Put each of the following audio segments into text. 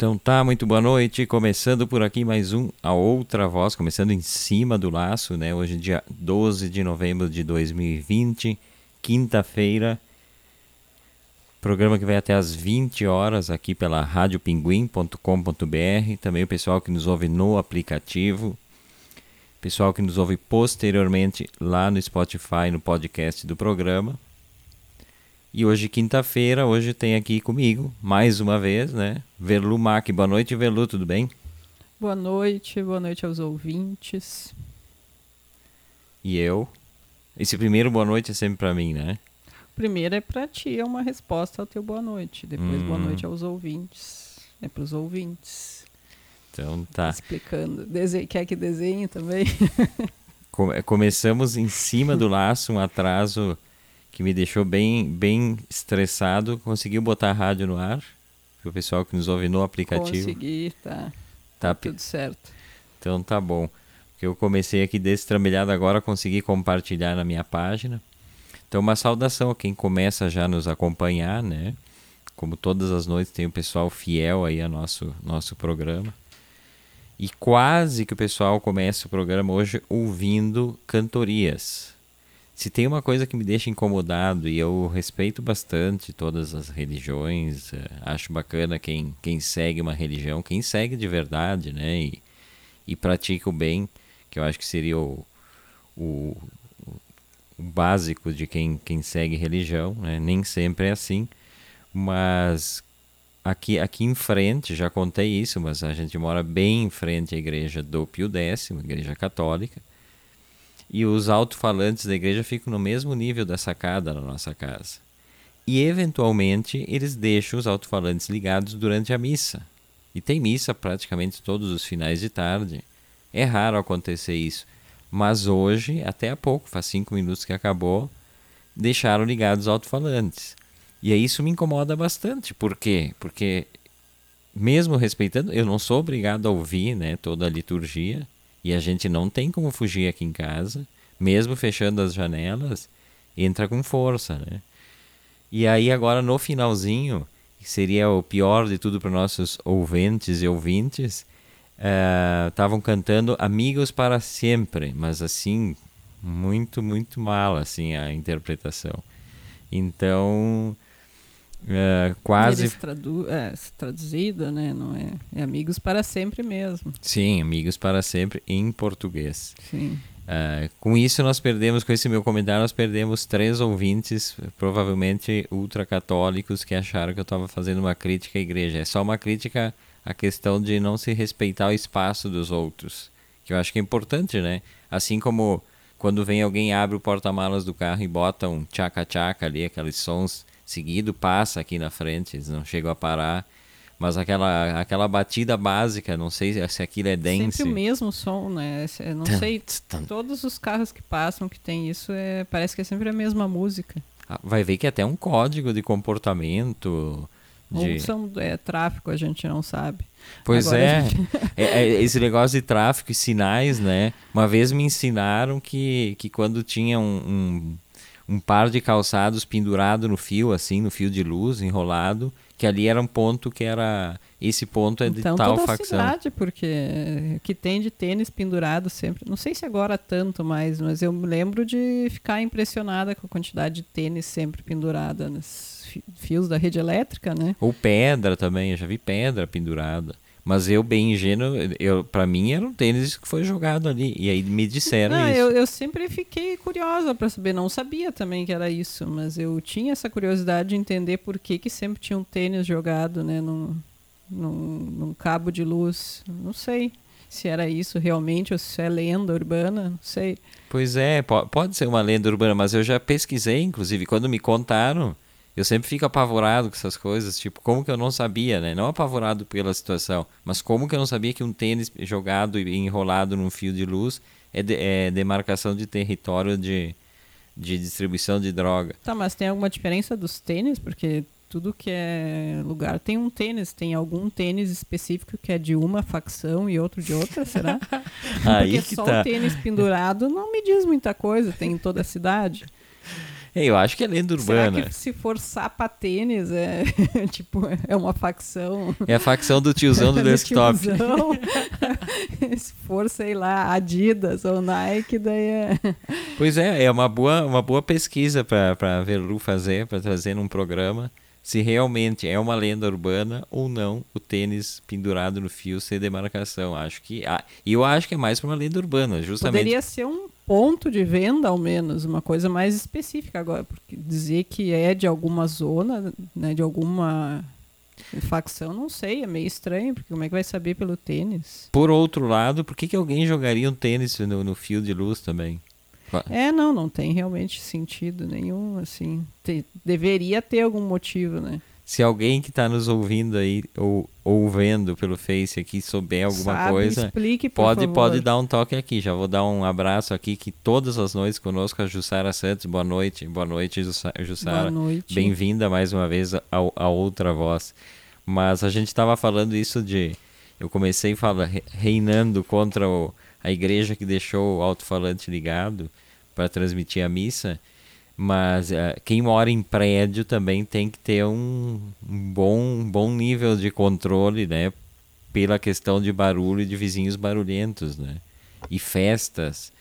Então tá, muito boa noite. Começando por aqui mais um A Outra Voz, começando em cima do laço, né? Hoje dia 12 de novembro de 2020, quinta-feira. Programa que vai até às 20 horas aqui pela radiopinguim.com.br. Também o pessoal que nos ouve no aplicativo. Pessoal que nos ouve posteriormente lá no Spotify, no podcast do programa. E hoje, quinta-feira, hoje tem aqui comigo, mais uma vez, né? Verlu Mac. Boa noite, Verlu, tudo bem? Boa noite, boa noite aos ouvintes. E eu? Esse primeiro boa noite é sempre para mim, né? Primeiro é para ti, é uma resposta ao teu boa noite. Depois, hum. boa noite aos ouvintes. É para os ouvintes. Então tá. Explicando. Dese... Quer que desenhe também? Começamos em cima do laço, um atraso que me deixou bem, bem estressado. Conseguiu botar a rádio no ar? O pessoal que nos ouve no aplicativo. Consegui, tá. Tá, tá tudo certo. Então tá bom. Porque eu comecei aqui destrambelhado agora, consegui compartilhar na minha página. Então uma saudação a quem começa já a nos acompanhar, né? Como todas as noites tem o pessoal fiel aí a nosso, nosso programa. E quase que o pessoal começa o programa hoje ouvindo cantorias. Se tem uma coisa que me deixa incomodado e eu respeito bastante todas as religiões, eh, acho bacana quem, quem segue uma religião, quem segue de verdade, né? E, e pratica o bem, que eu acho que seria o, o, o básico de quem, quem segue religião, né? Nem sempre é assim, mas aqui, aqui em frente, já contei isso, mas a gente mora bem em frente à igreja do Pio X, igreja católica, e os alto-falantes da igreja ficam no mesmo nível da sacada na nossa casa. E eventualmente eles deixam os alto-falantes ligados durante a missa. E tem missa praticamente todos os finais de tarde. É raro acontecer isso. Mas hoje, até há pouco, faz cinco minutos que acabou, deixaram ligados os alto-falantes. E isso me incomoda bastante. Por quê? Porque, mesmo respeitando, eu não sou obrigado a ouvir né, toda a liturgia. E a gente não tem como fugir aqui em casa, mesmo fechando as janelas, entra com força, né? E aí agora no finalzinho, que seria o pior de tudo para nossos ouvintes e ouvintes, estavam uh, cantando Amigos para Sempre, mas assim, muito, muito mal assim a interpretação. Então, é, quase. Tradu é, traduzida, né? Não é, é Amigos para Sempre mesmo. Sim, Amigos para Sempre em português. Sim. Uh, com isso, nós perdemos, com esse meu comentário, nós perdemos três ouvintes, provavelmente ultracatólicos, que acharam que eu estava fazendo uma crítica à igreja. É só uma crítica à questão de não se respeitar o espaço dos outros, que eu acho que é importante, né? Assim como quando vem alguém abre o porta-malas do carro e bota um tchaca-tchaca ali, aqueles sons seguido passa aqui na frente, eles não chegam a parar. Mas aquela, aquela batida básica, não sei se aquilo é dance. Sempre o mesmo som, né? Não sei, todos os carros que passam que tem isso, é, parece que é sempre a mesma música. Ah, vai ver que é até um código de comportamento. De... Ou são, é tráfico, a gente não sabe. Pois é. Gente... é, é, esse negócio de tráfico e sinais, né? Uma vez me ensinaram que, que quando tinha um, um um par de calçados pendurado no fio, assim, no fio de luz, enrolado, que ali era um ponto que era. Esse ponto é de então, tal toda facção. A cidade, porque que tem de tênis pendurado sempre. Não sei se agora tanto mais, mas eu me lembro de ficar impressionada com a quantidade de tênis sempre pendurada nos fios da rede elétrica, né? Ou pedra também, eu já vi pedra pendurada. Mas eu, bem ingênuo, eu, pra mim era um tênis que foi jogado ali. E aí me disseram não, isso. Eu, eu sempre fiquei curiosa para saber. Não sabia também que era isso, mas eu tinha essa curiosidade de entender por que, que sempre tinha um tênis jogado, né? Num, num, num cabo de luz. Não sei se era isso realmente ou se é lenda urbana, não sei. Pois é, pode ser uma lenda urbana, mas eu já pesquisei, inclusive, quando me contaram eu sempre fico apavorado com essas coisas, tipo, como que eu não sabia, né? Não apavorado pela situação, mas como que eu não sabia que um tênis jogado e enrolado num fio de luz é, de, é demarcação de território de, de distribuição de droga. Tá, mas tem alguma diferença dos tênis? Porque tudo que é lugar tem um tênis, tem algum tênis específico que é de uma facção e outro de outra, será? Aí Porque que só tá. o tênis pendurado não me diz muita coisa, tem em toda a cidade. É, eu acho que é lenda urbana. Será que se for sapatênis é tipo é uma facção? É a facção do tiozão do, desktop. Tiozão. se for, sei lá, Adidas ou Nike, daí é. Pois é, é uma boa, uma boa pesquisa para a Verlu fazer, para trazer num programa se realmente é uma lenda urbana ou não o tênis pendurado no fio sem demarcação. Acho que ah, eu acho que é mais para uma lenda urbana, justamente. Poderia ser um ponto de venda ao menos, uma coisa mais específica agora, porque dizer que é de alguma zona, né, de alguma facção, não sei, é meio estranho, porque como é que vai saber pelo tênis? Por outro lado, por que, que alguém jogaria um tênis no, no fio de luz também? É, não, não tem realmente sentido nenhum, assim. Te, deveria ter algum motivo, né? Se alguém que está nos ouvindo aí ou, ou vendo pelo Face aqui souber alguma Sabe, coisa, explique, pode favor. pode dar um toque aqui. Já vou dar um abraço aqui que todas as noites conosco a Jussara Santos. Boa noite, boa noite Jussara. Boa noite. Bem-vinda mais uma vez a, a outra voz. Mas a gente estava falando isso de eu comecei fala, reinando contra o, a igreja que deixou o alto-falante ligado para transmitir a missa, mas uh, quem mora em prédio também tem que ter um, um bom, um bom nível de controle, né? Pela questão de barulho e de vizinhos barulhentos, né? E festas.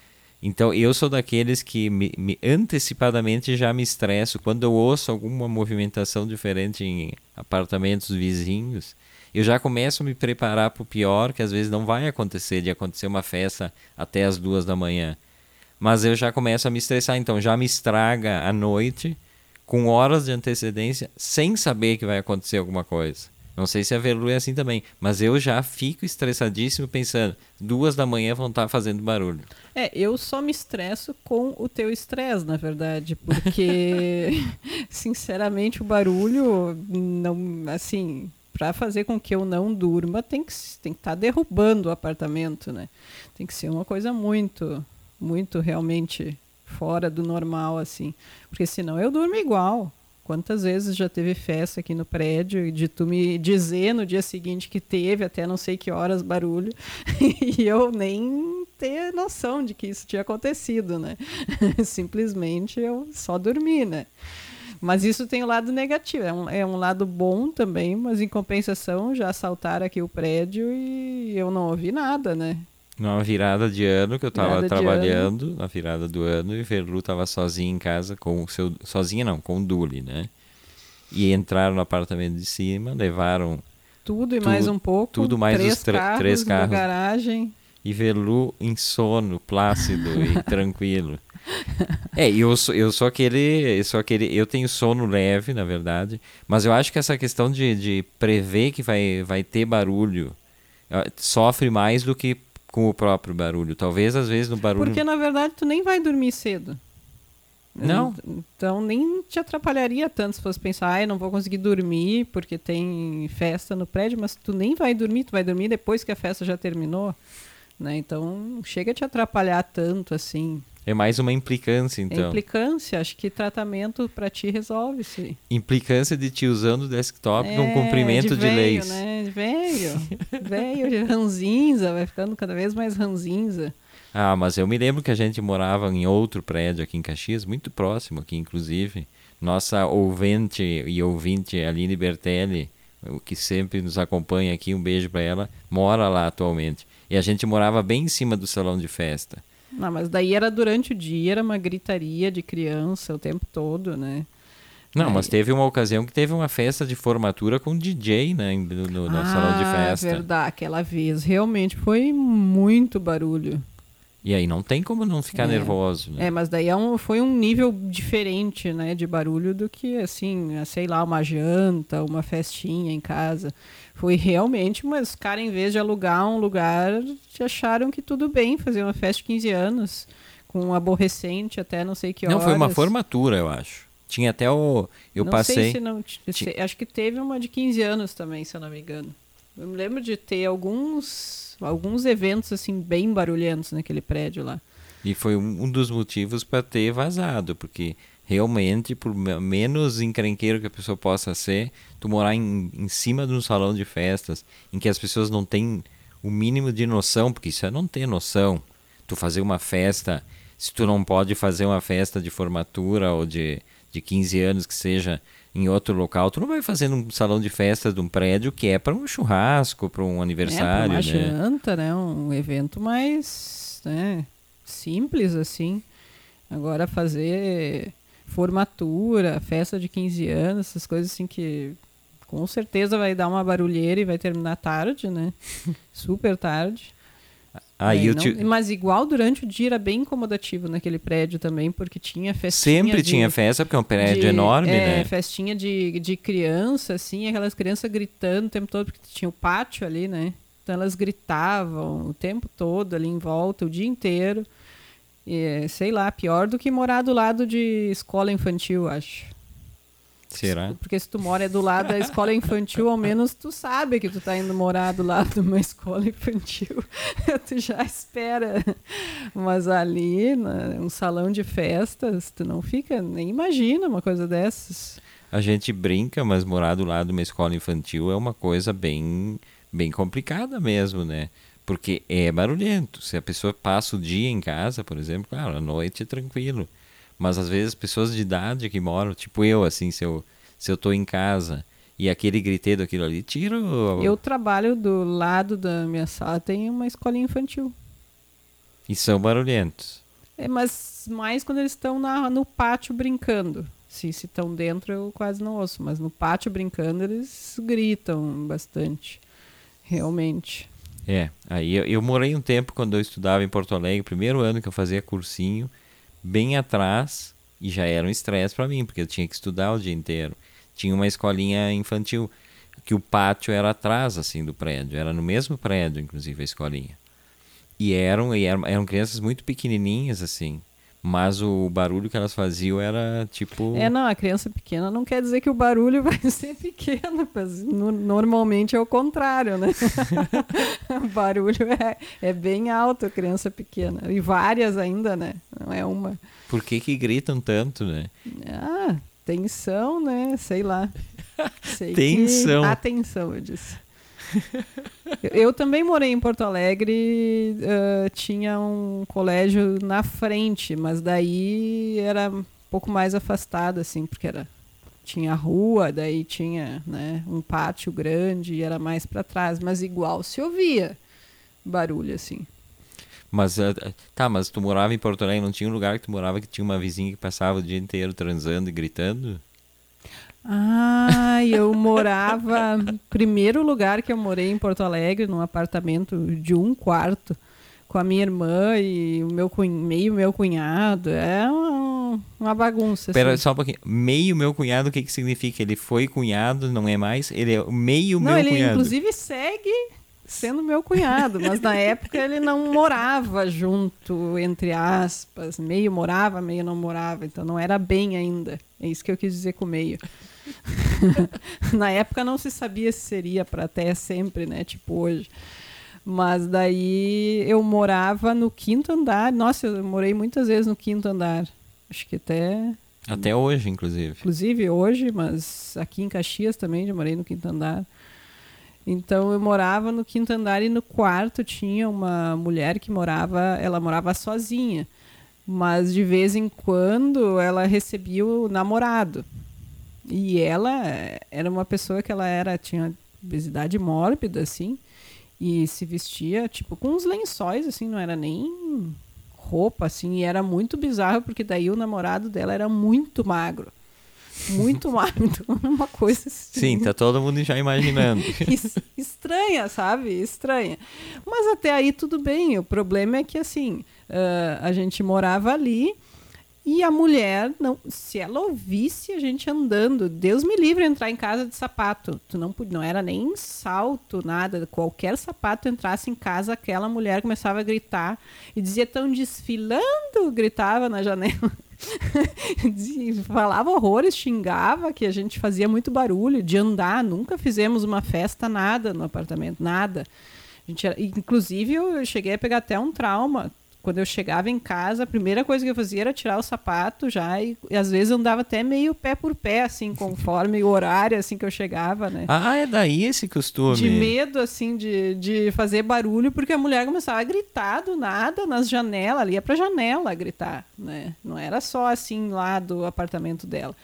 Então eu sou daqueles que me, me, antecipadamente já me estresso quando eu ouço alguma movimentação diferente em apartamentos vizinhos. Eu já começo a me preparar para o pior, que às vezes não vai acontecer, de acontecer uma festa até as duas da manhã mas eu já começo a me estressar, então já me estraga a noite com horas de antecedência sem saber que vai acontecer alguma coisa. Não sei se a Velu é assim também, mas eu já fico estressadíssimo pensando, duas da manhã vão estar fazendo barulho. É, eu só me estresso com o teu estresse, na verdade, porque, sinceramente, o barulho, não, assim, para fazer com que eu não durma, tem que tem que estar tá derrubando o apartamento, né? Tem que ser uma coisa muito muito realmente fora do normal, assim. Porque senão eu durmo igual. Quantas vezes já teve festa aqui no prédio de tu me dizer no dia seguinte que teve até não sei que horas barulho e eu nem ter noção de que isso tinha acontecido, né? Simplesmente eu só dormi, né? Mas isso tem um lado negativo, é um, é um lado bom também, mas em compensação já assaltaram aqui o prédio e eu não ouvi nada, né? Numa virada de ano que eu tava trabalhando, na virada do ano, e Verlu tava sozinha em casa com o seu. Sozinha não, com o Duli, né? E entraram no apartamento de cima, levaram. Tudo e mais um pouco. Tudo mais três os carros três carros. Na garagem. E Verlu em sono, plácido e tranquilo. É, eu sou, eu sou aquele. Eu sou aquele. Eu tenho sono leve, na verdade. Mas eu acho que essa questão de, de prever que vai, vai ter barulho sofre mais do que com o próprio barulho. Talvez às vezes no barulho. Porque na verdade tu nem vai dormir cedo. Não. Então nem te atrapalharia tanto se fosse pensar, ah, eu não vou conseguir dormir porque tem festa no prédio, mas tu nem vai dormir, tu vai dormir depois que a festa já terminou. Né? Então chega a te atrapalhar tanto assim. É mais uma implicância, então. É implicância, acho que tratamento para ti resolve isso. Implicância de te usando o desktop é, num cumprimento de, de leis. Né? De velho, velho, ranzinza, vai ficando cada vez mais ranzinza. Ah, mas eu me lembro que a gente morava em outro prédio aqui em Caxias, muito próximo aqui, inclusive. Nossa ouvinte e ouvinte Aline Bertelli, que sempre nos acompanha aqui, um beijo para ela, mora lá atualmente. E a gente morava bem em cima do salão de festa. Não, mas daí era durante o dia, era uma gritaria de criança o tempo todo, né? Não, Aí... mas teve uma ocasião que teve uma festa de formatura com DJ, né? No, no, no ah, salão de festa. verdade. Aquela vez realmente foi muito barulho. E aí não tem como não ficar é. nervoso, né? É, mas daí é um, foi um nível diferente, né, de barulho do que, assim, sei lá, uma janta, uma festinha em casa. Foi realmente, mas os caras, em vez de alugar um lugar, acharam que tudo bem fazer uma festa de 15 anos, com um aborrecente até não sei que horas. Não, foi uma formatura, eu acho. Tinha até o... Eu não passei... Sei se não... Acho que teve uma de 15 anos também, se eu não me engano. Eu me lembro de ter alguns, alguns eventos, assim, bem barulhentos naquele prédio lá. E foi um dos motivos para ter vazado, porque realmente, por menos encrenqueiro que a pessoa possa ser, tu morar em, em cima de um salão de festas em que as pessoas não têm o mínimo de noção, porque isso é não ter noção. Tu fazer uma festa se tu não pode fazer uma festa de formatura ou de, de 15 anos que seja em outro local, tu não vai fazer num salão de festas de um prédio que é para um churrasco, para um aniversário, é, né? uma janta, né? Um evento mais né, simples assim. Agora fazer formatura, festa de 15 anos, essas coisas assim que com certeza vai dar uma barulheira e vai terminar tarde, né? Super tarde. Aí É, eu não- te... Mas igual durante o dia era bem incomodativo naquele prédio também, porque tinha festinha sempre de- tinha festa, porque é um prédio de- enorme, é, né? festinha de, de criança, assim, aquelas crianças gritando o tempo todo, porque tinha o pátio ali, né? Então elas gritavam o tempo todo ali em volta, o dia inteiro. E, sei lá, pior do que morar do lado de escola infantil, acho. Será? Porque se tu mora do lado da escola infantil, ao menos tu sabe que tu tá indo morar do lado de uma escola infantil. tu já espera. Mas ali, um salão de festas, tu não fica, nem imagina uma coisa dessas. A gente brinca, mas morar do lado de uma escola infantil é uma coisa bem, bem complicada mesmo, né? Porque é barulhento. Se a pessoa passa o dia em casa, por exemplo, claro, à noite é tranquilo. Mas às vezes pessoas de idade que moram, tipo eu, assim, se eu, se eu tô em casa e aquele griteiro aquilo ali, tira o... Eu trabalho do lado da minha sala, tem uma escolinha infantil. E são barulhentos. É, mas mais quando eles estão na- no pátio brincando. Se estão dentro, eu quase não ouço. Mas no pátio brincando, eles gritam bastante. Realmente. É, aí eu, eu morei um tempo quando eu estudava em Porto Alegre, primeiro ano que eu fazia cursinho, bem atrás, e já era um estresse para mim, porque eu tinha que estudar o dia inteiro. Tinha uma escolinha infantil, que o pátio era atrás, assim, do prédio, era no mesmo prédio, inclusive, a escolinha. E eram, e eram, eram crianças muito pequenininhas, assim, mas o barulho que elas faziam era, tipo... É, não, a criança pequena não quer dizer que o barulho vai ser pequeno. mas no- normalmente é o contrário, né? o barulho é, é bem alto, a criança pequena. E várias ainda, né? Não é uma. Por que que gritam tanto, né? Ah, tensão, né? Sei lá. Sei que- Tensão. Atenção, eu disse. Eu, também morei em Porto Alegre, ah, tinha um colégio na frente, mas daí era um pouco mais afastado, assim, porque era tinha rua, daí tinha né, um pátio grande e era mais para trás, mas igual se ouvia barulho, assim. Mas, eh, tá, mas tu morava em Porto Alegre, não tinha um lugar que tu morava que tinha uma vizinha que passava o dia inteiro transando e gritando? Ah, eu morava. Primeiro lugar que eu morei em Porto Alegre, num apartamento de um quarto, com a minha irmã e o meu cunho, meio meu cunhado. É uma, uma bagunça. Espera assim. só um pouquinho. Meio meu cunhado, o que que significa? Ele foi cunhado, não é mais? Ele é meio Não, meu ele cunhado. inclusive segue sendo meu cunhado, mas na época ele não morava junto, entre aspas. Meio morava, meio não morava, então não era bem ainda. É isso que eu quis dizer com meio. na época não se sabia se seria para até sempre, né? Tipo hoje. Mas daí eu morava no quinto andar. Nossa, eu morei muitas vezes no quinto andar. Acho que até Até hoje, inclusive. inclusive hoje, mas aqui em Caxias também já morei no quinto andar. Então eu morava no quinto andar e no quarto tinha uma mulher que morava, ela morava sozinha, mas de vez em quando ela recebia o namorado. E ela era uma pessoa que ela era tinha obesidade mórbida assim e se vestia tipo com uns lençóis assim, não era nem roupa assim, e era muito bizarro porque daí o namorado dela era muito magro. Muito magro, então uma coisa assim. Sim, tá todo mundo já imaginando. Es- estranha, sabe? Estranha. Mas até aí tudo bem. O problema é que assim, ah, a gente morava ali e a mulher, não, se ela ouvisse a gente andando, Deus me livre entrar em casa de sapato. Tu não, não era nem salto, nada. Qualquer sapato entrasse em casa, aquela mulher começava a gritar e dizia: estão desfilando, gritava na janela. Falava horrores, xingava que a gente fazia muito barulho de andar, nunca fizemos uma festa, nada no apartamento, nada. A gente era- inclusive, eu cheguei a pegar até um trauma quando eu chegava em casa, a primeira coisa que eu fazia era tirar o sapato já e, e às vezes andava até meio pé por pé, assim, conforme o horário, assim, que eu chegava, né? Ah, é daí esse costume. De medo, assim, de, de fazer barulho, porque a mulher começava a gritar do nada nas janelas, ali ia pra janela gritar, né? Não era só, assim, lá do apartamento dela.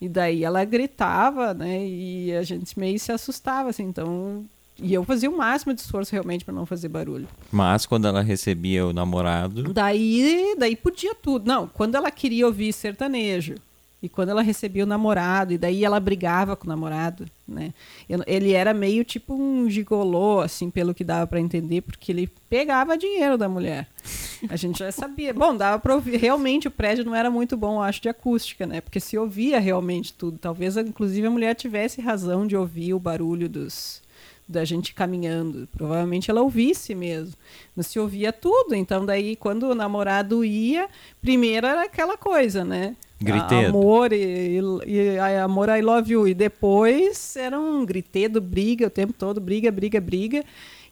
E daí ela gritava, né? E a gente meio se assustava, assim, então e eu fazia o máximo de esforço realmente para não fazer barulho. Mas quando ela recebia o namorado. Daí, daí podia tudo. Não, quando ela queria ouvir sertanejo. E quando ela recebia o namorado, e daí ela brigava com o namorado, né? Ele era meio tipo um gigolô, assim, pelo que dava para entender, porque ele pegava dinheiro da mulher. A gente já sabia. Bom, dava para ouvir. Realmente o prédio não era muito bom, acho, de acústica, né? Porque se ouvia realmente tudo. Talvez, inclusive, a mulher tivesse razão de ouvir o barulho dos, da gente caminhando. Provavelmente ela ouvisse mesmo. Mas se ouvia tudo. Então, daí, quando o namorado ia, primeiro era aquela coisa, né? Gritedo. Amor e, e, e, amor, I love you. E depois era um gritedo, briga o tempo todo, briga, briga, briga.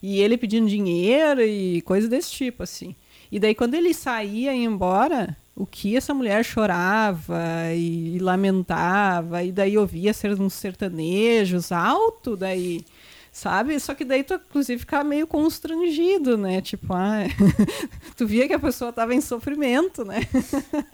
E ele pedindo dinheiro e coisa desse tipo, assim. E daí, quando ele saía e ia embora, o que essa mulher chorava e, e lamentava, e daí ouvia ser uns sertanejos alto, daí sabe? Só que daí tu, inclusive, ficava meio constrangido, né? Tipo, ah, tu via que a pessoa estava em sofrimento, né?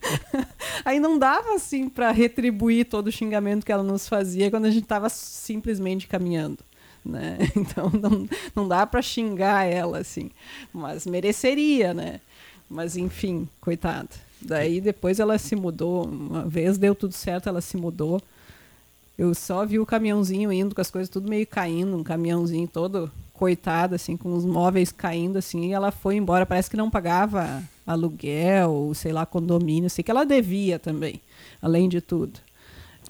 Aí não dava, assim, para retribuir todo o xingamento que ela nos fazia quando a gente estava simplesmente caminhando. Né? Então não, não dá para xingar ela assim, mas mereceria, né? Mas enfim, coitada. Daí depois ela se mudou, uma vez deu tudo certo, ela se mudou. Eu só vi o caminhãozinho indo com as coisas tudo meio caindo, um caminhãozinho todo coitado, assim, com os móveis caindo, assim, e ela foi embora. Parece que não pagava aluguel, sei lá, condomínio, sei que ela devia também, além de tudo.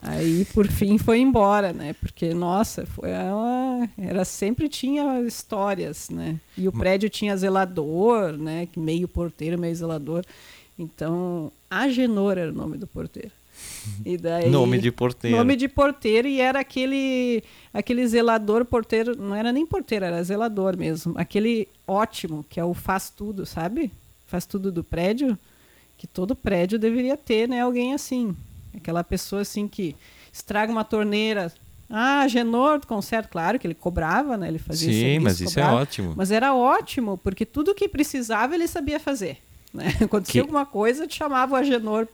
Aí, por fim, foi embora, né? Porque, nossa, foi ela, era sempre tinha histórias, né? E o prédio tinha zelador, né? Meio porteiro, meio zelador. Então, Agenor era o nome do porteiro. E daí, nome de porteiro. Nome de porteiro e era aquele aquele zelador porteiro, não era nem porteiro, era zelador mesmo. Aquele ótimo, que é o faz tudo, sabe? Faz tudo do prédio, que todo prédio deveria ter, né, alguém assim. Aquela pessoa assim que estraga uma torneira, ah, Genor, conserto, claro que ele cobrava, né? Ele fazia Sim, serviço, mas isso é cobrava, é ótimo. Mas era ótimo, porque tudo que precisava ele sabia fazer. Né? Acontecia que... alguma coisa, te chamava o Agenor.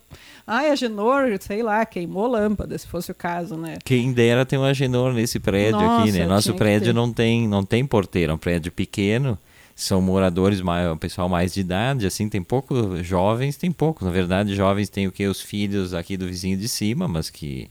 Ah, Agenor, sei lá, queimou lâmpada, se fosse o caso, né? Quem dera ter um Agenor nesse prédio Nossa, aqui, né? Nosso prédio não tem, não tem porteiro, é um prédio pequeno. São moradores, mais, o pessoal mais de idade, assim, tem poucos jovens, tem poucos. Na verdade, jovens tem o que? Os filhos aqui do vizinho de cima, mas que,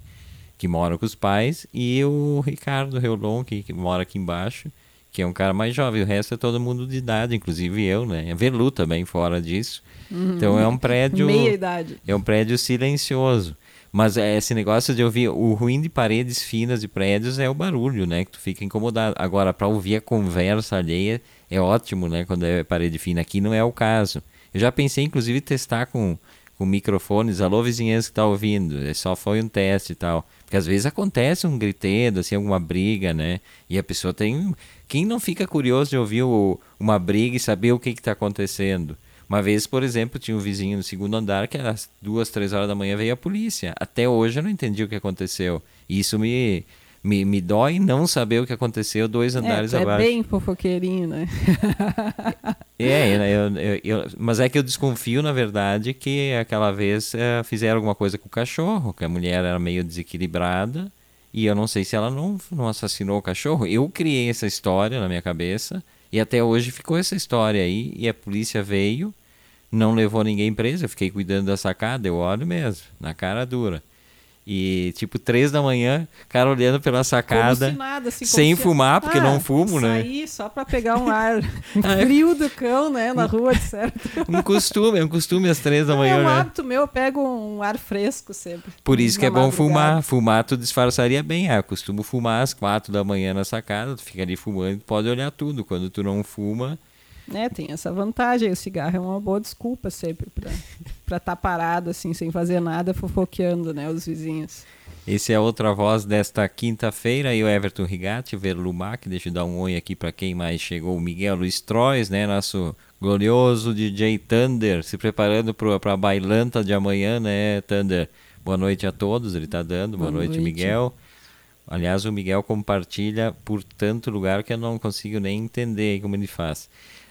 que moram com os pais. E o Ricardo Reolon, que, que mora aqui embaixo que é um cara mais jovem. O resto é todo mundo de idade, inclusive eu, né? A Velu também fora disso. Uhum. Então é um prédio. Meia idade. É um prédio silencioso. Mas é esse negócio de ouvir o ruim de paredes finas de prédios é o barulho, né? Que tu fica incomodado. Agora, para ouvir a conversa alheia é ótimo, né? Quando é parede fina. Aqui não é o caso. Eu já pensei, inclusive, testar com, com microfones. Alô, vizinhança que tá ouvindo. É só foi um teste e tal. Porque às vezes acontece um gritedo, assim, alguma briga, né? E a pessoa tem. Quem não fica curioso de ouvir o, uma briga e saber o que está acontecendo? Uma vez, por exemplo, tinha um vizinho no segundo andar que às duas, três horas da manhã veio a polícia. Até hoje eu não entendi o que aconteceu. E isso me, me, me dói não saber o que aconteceu dois é, andares é, abaixo. É bem fofoqueirinho, né? é, eu, eu, eu, mas é que eu desconfio, na verdade, que aquela vez é, fizeram alguma coisa com o cachorro, que a mulher era meio desequilibrada e eu não sei se ela não, não assassinou o cachorro. Eu criei essa história na minha cabeça. E até hoje ficou essa história aí. E a polícia veio, não levou ninguém preso. Eu fiquei cuidando da sacada. Eu olho mesmo, na cara dura. E tipo, três da manhã, cara olhando pela sacada. Nada, assim, sem fumar, porque ah, não fumo, né? Sair só pra pegar um ar frio do cão, né? Na rua, de certo. um costume, é um costume às três da manhã, é um né? hábito meu, eu pego um ar fresco sempre. Por isso que é bom fumar. Fumar tu disfarçaria bem. Ah, eu costumo fumar às quatro da manhã na sacada, tu fica ali fumando, pode olhar tudo. Quando tu não fuma, né, tem essa vantagem. O cigarro é uma boa desculpa sempre para estar tá parado, assim, sem fazer nada, fofoqueando, né, os vizinhos. Esse é outra voz desta quinta-feira. E o Everton Rigatti, Verlumac. Deixa eu dar um oi aqui para quem mais chegou. O Miguel Luiz Trois, né? Nosso glorioso DJ Thunder, se preparando para a bailanta de amanhã, né, Thunder? Boa noite a todos, ele está dando. Boa, Boa noite, noite, Miguel. Aliás, o Miguel compartilha por tanto lugar que eu não consigo nem entender como ele faz.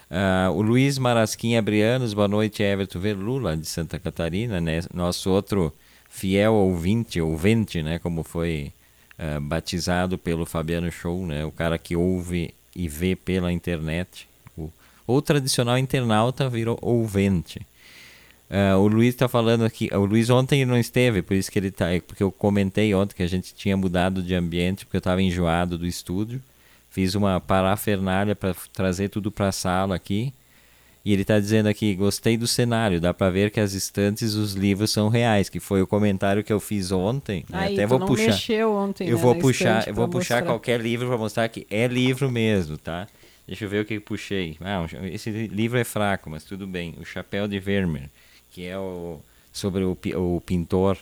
Uh, o Luiz Marasquim Abrianos, boa noite, Everton Verlula, de Santa Catarina, né? Nosso outro fiel ouvinte, ouvinte, né? Como foi uh, batizado pelo Fabiano Show, né? O cara que ouve e vê pela internet. O, o tradicional internauta virou ouvinte. Uh, o Luiz está falando aqui. O Luiz ontem não esteve, por isso que ele tá. Porque eu comentei ontem que a gente tinha mudado de ambiente, porque eu estava enjoado do estúdio. Fiz uma parafernália para trazer tudo para a sala aqui. E ele está dizendo aqui: gostei do cenário, dá para ver que as estantes, os livros são reais, que foi o comentário que eu fiz ontem. Né? Aí, Até vou puxar. Mexeu ontem, eu né, vou puxar, eu vou puxar qualquer livro para mostrar que é livro mesmo, tá? Deixa eu ver o que eu puxei. Ah, esse livro é fraco, mas tudo bem. O Chapéu de Vermeer, que é o sobre o, o pintor.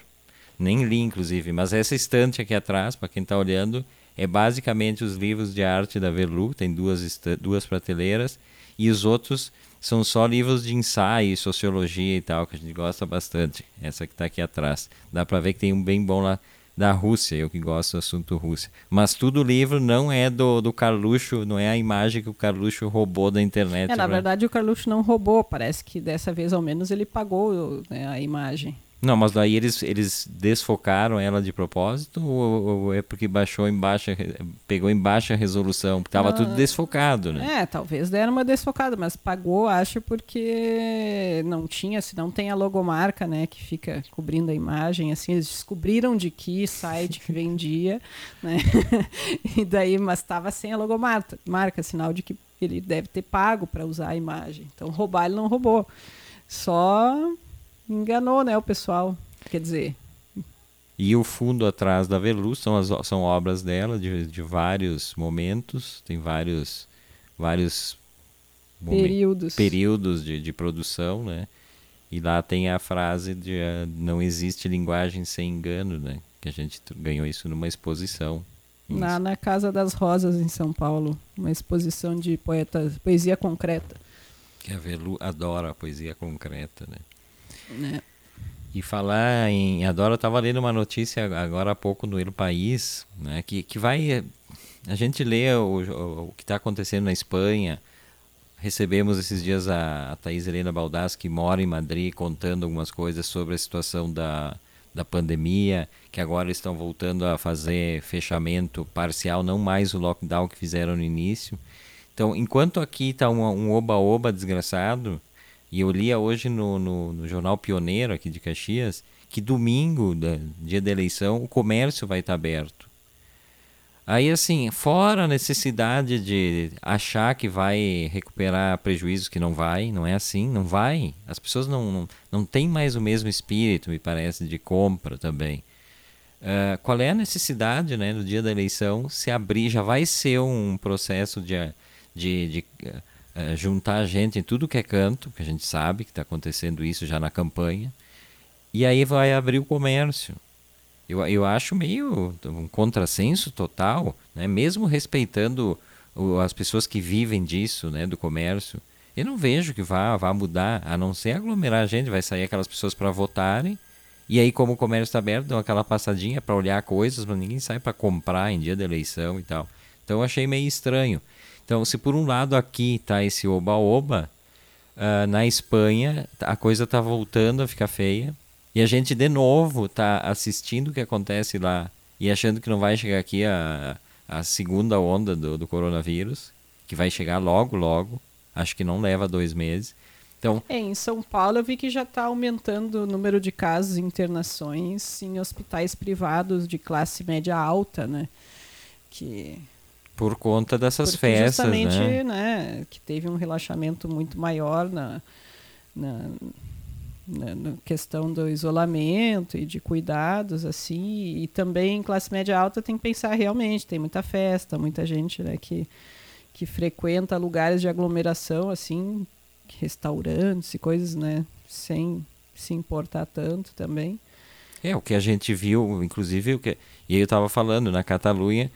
Nem li, inclusive, mas essa estante aqui atrás, para quem está olhando, é basicamente os livros de arte da Verlu, tem duas, duas prateleiras, e os outros são só livros de ensaio, sociologia e tal, que a gente gosta bastante. Essa que está aqui atrás. Dá para ver que tem um bem bom lá da Rússia, eu que gosto do assunto Rússia. Mas tudo livro não é do, do Carluxo, não é a imagem que o Carluxo roubou da internet. É, na verdade o Carluxo não roubou, parece que dessa vez ao menos ele pagou né, a imagem. Não, mas daí eles, eles desfocaram ela de propósito ou, ou é porque baixou em baixa, pegou em baixa resolução? Porque estava ah, tudo desfocado, né? É, talvez deram uma desfocada, mas pagou, acho, porque não tinha, se não tem a logomarca, né, que fica cobrindo a imagem, assim, eles descobriram de que site que vendia, né? e daí, mas estava sem a logomarca, marca, sinal de que ele deve ter pago para usar a imagem. Então, roubar ele não roubou. Só enganou, né, o pessoal. Quer dizer. E o fundo atrás da Veluz são, as, são obras dela de, de vários momentos, tem vários, vários períodos, períodos de, de produção, né? E lá tem a frase de uh, não existe linguagem sem engano, né? Que a gente ganhou isso numa exposição. Na, na Casa das Rosas, em São Paulo. Uma exposição de poeta, poesia concreta. Que a Velu adora a poesia concreta, né? Né? E falar em. Adoro, eu estava lendo uma notícia agora há pouco no El País, né, que, que vai. A gente lê o, o, que está acontecendo na Espanha. Recebemos esses dias a, a Thais Helena Baldassi, que mora em Madrid, contando algumas coisas sobre a situação da, da pandemia, que agora estão voltando a fazer fechamento parcial, não mais o lockdown que fizeram no início. Então, enquanto aqui está um oba-oba desgraçado, e eu lia hoje no, no, no, jornal Pioneiro aqui de Caxias que domingo, da, dia da eleição, o comércio vai estar aberto. Aí, assim, fora a necessidade de achar que vai recuperar prejuízos que não vai, não é assim, não vai. As pessoas não, não, não têm mais o mesmo espírito, me parece, de compra também. Uh, qual é a necessidade, né, no dia da eleição, se abrir, já vai ser um processo de, de, de é, juntar gente em tudo que é canto, que a gente sabe que está acontecendo isso já na campanha, e aí vai abrir o comércio. Eu, eu acho meio um contrassenso total, né? mesmo respeitando o, as pessoas que vivem disso, né? do comércio. Eu não vejo que vá, vá mudar, a não ser aglomerar a gente, vai sair aquelas pessoas para votarem, e aí, como o comércio está aberto, dão aquela passadinha para olhar coisas, mas ninguém sai para comprar em dia da eleição e tal. Então, eu achei meio estranho. Então, se por um lado aqui está esse oba-oba, uh, na Espanha a coisa está voltando a ficar feia. E a gente, de novo, está assistindo o que acontece lá e achando que não vai chegar aqui a, a segunda onda do, do coronavírus, que vai chegar logo, logo. Acho que não leva dois meses. Então, é, em São Paulo eu vi que já está aumentando o número de casos e internações em hospitais privados de classe média alta, né? Que por conta dessas Porque festas, justamente, né? né? Que teve um relaxamento muito maior na, na, na, na, questão do isolamento e de cuidados, assim. E também em classe média alta tem que pensar realmente, tem muita festa, muita gente né, que, que frequenta lugares de aglomeração, assim, restaurantes e coisas, né? Sem se importar tanto também. É, o que a gente viu, inclusive, o que, e aí eu estava falando, na Catalunha,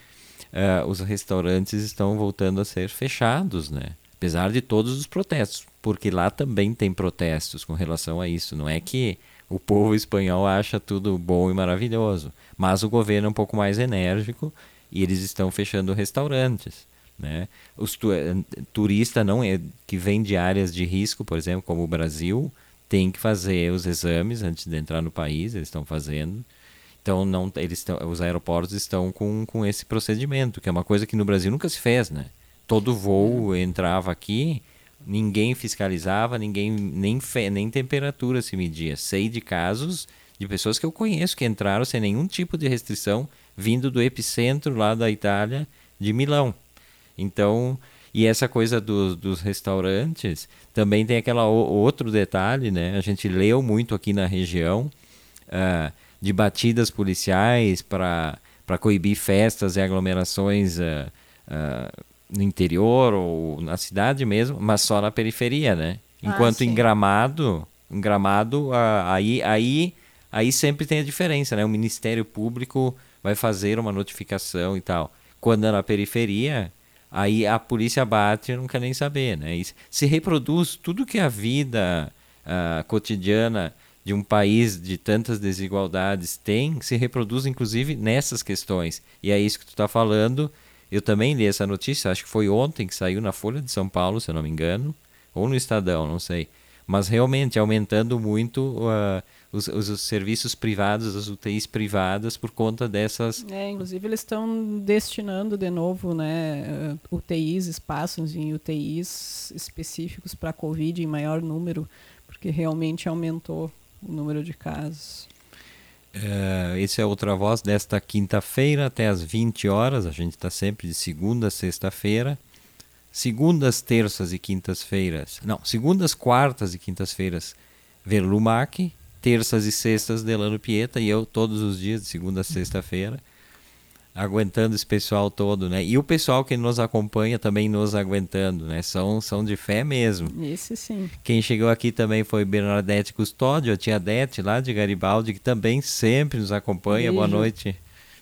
uh, os restaurantes estão voltando a ser fechados, né? Apesar de todos os protestos, porque lá também tem protestos com relação a isso. Não é que o povo espanhol acha tudo bom e maravilhoso, mas o governo é um pouco mais enérgico e eles estão fechando restaurantes. Né? Os tu eh, turista não é que vem de áreas de risco, por exemplo, como o Brasil, tem que fazer os exames antes de entrar no país, eles estão fazendo. Então não, eles tão, os aeroportos estão com, com esse procedimento, que é uma coisa que no Brasil nunca se fez, né? Todo voo entrava aqui, ninguém fiscalizava, ninguém nem fe, nem temperatura se media. Sei de casos de pessoas que eu conheço que entraram sem nenhum tipo de restrição, vindo do epicentro lá da Itália, de Milão. Então, e essa coisa do, dos restaurantes também tem aquela outro detalhe, né? A gente leu muito aqui na região uh, de batidas policiais para coibir festas e aglomerações uh, uh, no interior ou na cidade mesmo, mas só na periferia, né? Ah, Enquanto ah, em Gramado, em Gramado, aí, aí, aí sempre tem a diferença, né? O Ministério Público vai fazer uma notificação e tal. Quando é na periferia, aí a polícia bate e não quer nem saber, né? E se reproduz tudo que a vida uh, cotidiana de um país de tantas desigualdades tem, se reproduz inclusive nessas questões. E é isso que tu está falando. Eu também li essa notícia, acho que foi ontem que saiu na Folha de São Paulo, se eu não me engano, ou no Estadão, não sei. Mas realmente aumentando muito uh, os, os, os, serviços privados, as UTIs privadas, por conta dessas. É, inclusive eles estão destinando de novo né, UTIs, espaços em UTIs específicos para a Covid em maior número, porque realmente aumentou o número de casos. É, esse é Outra Voz desta quinta-feira até às 20 horas. A gente está sempre de segunda a sexta-feira. Segundas, terças e quintas-feiras. Não, segundas, quartas e quintas-feiras, Verlumac terças e sextas Delano Pieta e eu todos os dias, de segunda a sexta-feira, aguentando esse pessoal todo, né? E o pessoal que nos acompanha também nos aguentando, né? São, são de fé mesmo. Isso sim. Quem chegou aqui também foi Bernadette Custódio, a tia Dete, lá de Garibaldi, que também sempre nos acompanha. Beijo. Boa noite.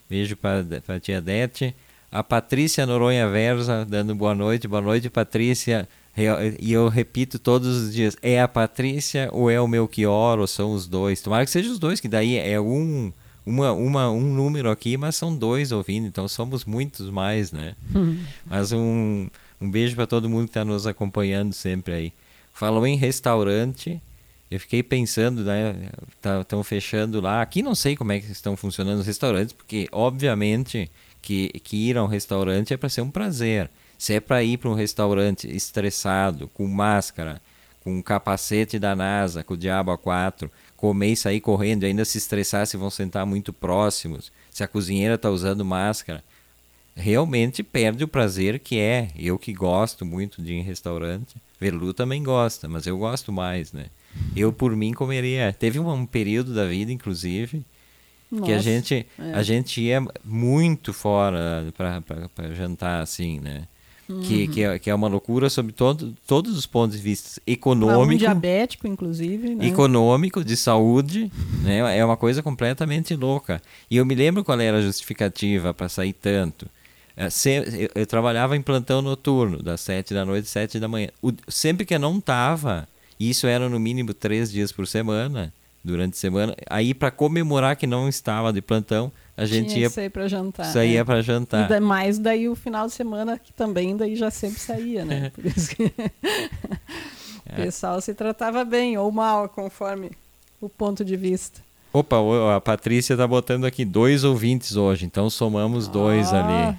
Beijo para a tia Dete. A Patrícia Noronha Versa, dando boa noite. Boa noite, Patrícia. E eu repito todos os dias, é a Patrícia ou é o Melchior, ou são os dois? Tomara que seja os dois, que daí é um, uma, uma, um número aqui, mas são dois ouvindo, então somos muitos mais, né? Mas um, um beijo para todo mundo que está nos acompanhando sempre aí. Falou em restaurante, eu fiquei pensando, né? Estão tá, fechando lá. Aqui não sei como é que estão funcionando os restaurantes, porque obviamente que, que ir a um restaurante é para ser um prazer. Se é para ir para um restaurante estressado, com máscara, com um capacete da NASA, com o diabo A4, comer e sair correndo, e ainda se estressar se vão sentar muito próximos, se a cozinheira está usando máscara, realmente perde o prazer que é. Eu que gosto muito de ir em restaurante, Verlu também gosta, mas eu gosto mais, né? Eu por mim comeria. Teve um, um período da vida, inclusive, Nossa, que a gente é. a gente ia muito fora para jantar assim, né? Que, que, é, que é uma loucura sobre todo, todos os pontos de vista econômico. Um diabético, inclusive. Né? Econômico, de saúde, né? é uma coisa completamente louca. E eu me lembro qual era a justificativa para sair tanto. É, eu, eu, trabalhava em plantão noturno, das sete da noite às sete da manhã. O, sempre que eu não estava, isso era no mínimo três dias por semana, durante a semana, aí para comemorar que não estava de plantão, a gente Tinha ia sair para jantar. Saía é. para jantar. E mais daí o final de semana que também daí já sempre saía, né? Por isso que o pessoal se tratava bem ou mal, conforme o ponto de vista. Opa, a Patrícia tá botando aqui dois ouvintes hoje, então somamos ah, dois ali.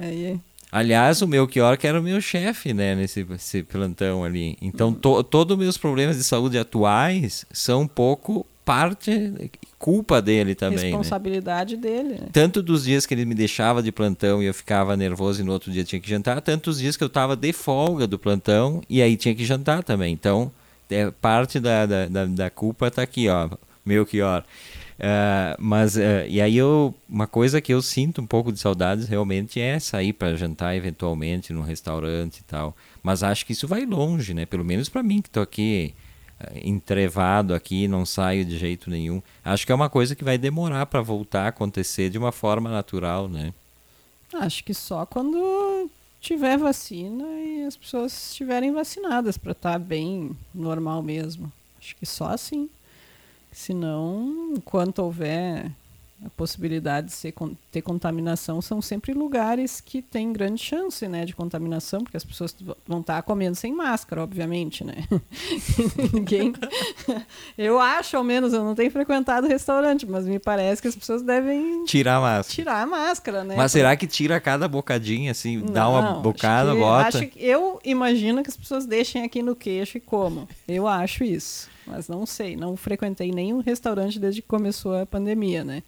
Aí. Aliás, o meu que era o meu chefe, né, nesse, plantão ali. Então, to, todos os meus problemas de saúde atuais são um pouco parte culpa dele também. Né? Responsabilidade né? dele. Né? Tanto dos dias que ele me deixava de plantão e eu ficava nervoso e no outro dia tinha que jantar, tanto os dias que eu estava de folga do plantão e aí tinha que jantar também. Então, é, parte da, da, da, da culpa está aqui, ó, ó. Uh, mas, uh, e aí eu, uma coisa que eu sinto um pouco de saudades realmente é sair para jantar eventualmente num restaurante e tal. Mas acho que isso vai longe, né? Pelo menos para mim que estou aqui entrevado aqui, não saio de jeito nenhum. Acho que é uma coisa que vai demorar para voltar a acontecer de uma forma natural, né? Acho que só quando tiver vacina e as pessoas estiverem vacinadas para estar tá bem normal mesmo. Acho que só assim. Senão, enquanto houver a possibilidade de ser, ter contaminação são sempre lugares que têm grande chance né, de contaminação, porque as pessoas vão estar comendo sem máscara, obviamente, né? Ninguém. Eu acho, ao menos, eu não tenho frequentado restaurante, mas me parece que as pessoas devem tirar a máscara. Tirar a máscara, né? Mas será que tira cada bocadinho, assim, não, dá uma bocada, acho que, bota? Acho que, eu imagino que as pessoas deixem aqui no queixo e comam. Eu acho isso mas não sei, não frequentei nenhum restaurante desde que começou a pandemia, né?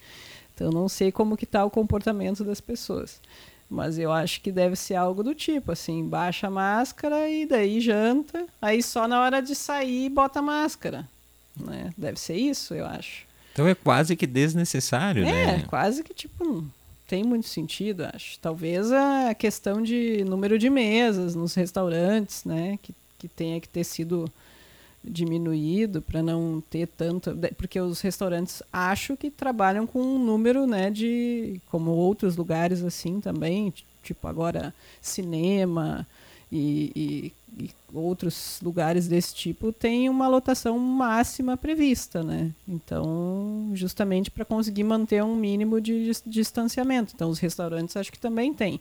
Então não sei como que está o comportamento das pessoas. Mas eu acho que deve ser algo do tipo, assim, baixa a máscara e daí janta, aí só na hora de sair bota a máscara. Né? Deve ser isso, eu acho. Então é quase que desnecessário, é, né? É, quase que tipo, não tem muito sentido, acho. Talvez a questão de número de mesas nos restaurantes, né? Que, que tenha que ter sido diminuído para não ter tanto porque os restaurantes acho que trabalham com um número né de como outros lugares assim também tipo agora cinema e, e, e outros lugares desse tipo tem uma lotação máxima prevista né? Então justamente para conseguir manter um mínimo de distanciamento. Então os restaurantes acho que também tem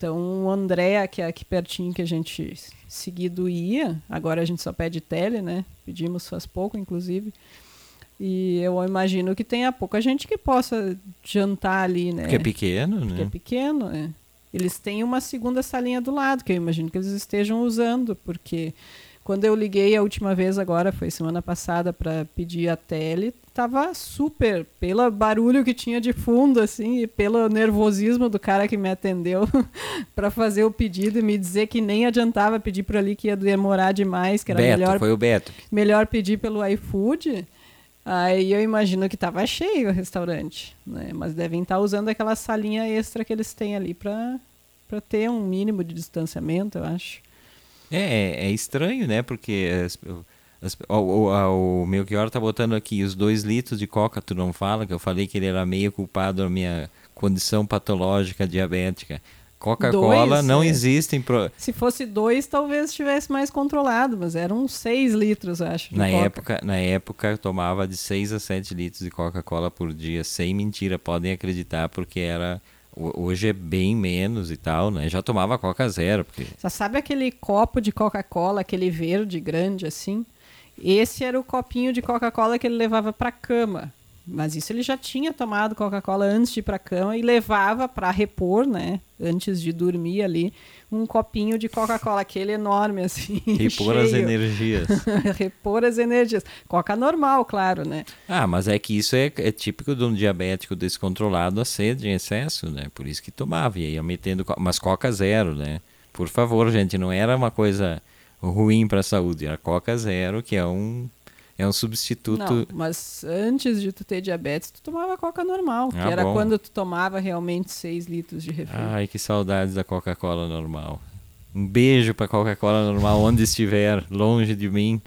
então, o André, que é aqui pertinho que a gente seguido ia, agora a gente só pede tele, né? Pedimos faz pouco, inclusive. E eu imagino que tenha pouca gente que possa jantar ali, né? Porque é pequeno, né? Porque é pequeno, né? Eles têm uma segunda salinha do lado, que eu imagino que eles estejam usando, porque quando eu liguei a última vez agora, foi semana passada, para pedir a tele, tava super, pelo barulho que tinha de fundo, assim, e pelo nervosismo do cara que me atendeu para fazer o pedido e me dizer que nem adiantava pedir por ali que ia demorar demais, que era Beto, melhor, foi o Beto. melhor pedir pelo iFood. Aí eu imagino que tava cheio o restaurante, né? Mas devem estar tá usando aquela salinha extra que eles têm ali para ter um mínimo de distanciamento, eu acho. É, é, é estranho, né? Porque as, o, o, o Melchior tá botando aqui os dois litros de coca, tu não fala, que eu falei que ele era meio culpado da minha condição patológica diabética. Coca-Cola não é. existe em pro... Se fosse dois, talvez estivesse mais controlado, mas eram seis litros, acho. Na época, na época, eu tomava de seis a sete litros de Coca-Cola por dia, sem mentira, podem acreditar, porque era Hoje é bem menos e tal, né? Já tomava Coca Zero. Porque... Você sabe aquele copo de Coca-Cola, aquele verde grande assim? Esse era o copinho de Coca-Cola que ele levava para cama. Mas isso ele já tinha tomado Coca-Cola antes de ir para cama e levava para repor, né? Antes de dormir ali, um copinho de Coca-Cola, aquele enorme assim. Repor cheio. as energias. repor as energias. Coca normal, claro, né? Ah, mas é que isso é, é, típico de um diabético descontrolado, a sede em excesso, né? Por isso que tomava. E ia metendo. Mas Coca zero, né? Por favor, gente, não era uma coisa ruim para a saúde. Era Coca zero, que é um é um substituto. Não, mas antes de tu ter diabetes, tu tomava Coca normal, ah, que era bom. quando tu tomava realmente 6 litros de refri. Ai, que saudades da Coca-Cola normal. Um beijo para Coca-Cola normal onde estiver, longe de mim.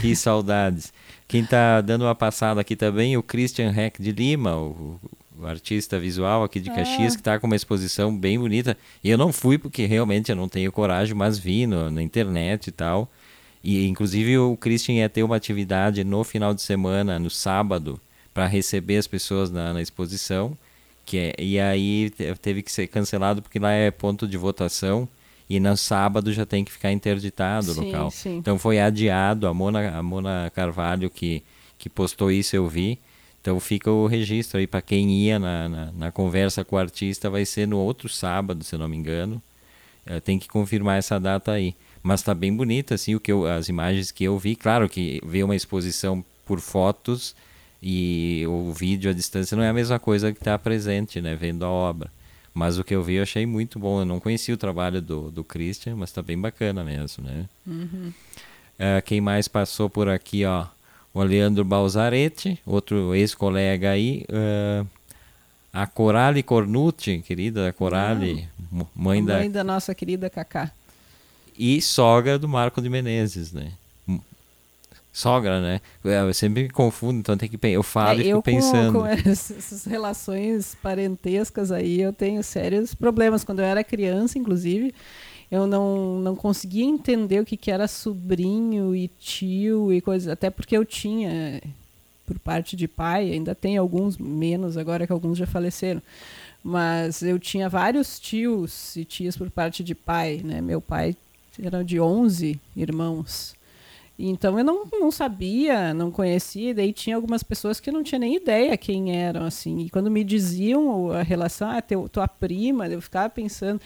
Que saudades. Quem está dando uma passada aqui também, o Christian Heck de Lima, o artista visual aqui de Caxias, ah. que está com uma exposição bem bonita. E eu não fui porque realmente eu não tenho coragem, mas vi no, na internet e tal. E inclusive o Christian ia ter uma atividade no final de semana, no sábado, para receber as pessoas na, na exposição. Que é, e aí teve que ser cancelado porque lá é ponto de votação e no sábado já tem que ficar interditado o local. Sim. Então foi adiado. A Mona, a Mona Carvalho que, que postou isso eu vi. Então fica o registro aí para quem ia na, na, na, conversa com o artista, vai ser no outro sábado, se não me engano. É, tem que confirmar essa data aí. Mas está bem bonita assim o que eu, as imagens que eu vi. Claro que ver uma exposição por fotos e o vídeo à distância não é a mesma coisa que estar tá presente né vendo a obra. Mas o que eu vi eu achei muito bom. Eu não conhecia o trabalho do, do Christian mas está bem bacana mesmo né? Uhum. uh, quem mais passou por aqui ó o Leandro Balzaretti outro ex-colega aí uh, a Corale Cornucci, querida Corale, mãe, da... mãe da nossa querida Cacá e sogra do Marco de Menezes, né? Sogra, né? Eu sempre me confundo, então tem que eu falo é, e fico eu pensando. Com, com essas relações parentescas aí, eu tenho sérios problemas. Quando eu era criança, inclusive, eu não, não conseguia entender o que, que era sobrinho e tio e coisas. Até porque eu tinha, por parte de pai, ainda tem alguns menos agora que alguns já faleceram. Mas eu tinha vários tios e tias por parte de pai, né? Meu pai era de 11 irmãos. Então eu não, não sabia, não conhecia, e daí tinha algumas pessoas que não tinha nem ideia quem eram, assim. E quando me diziam a relação, ah, teu, tua prima, eu ficava pensando,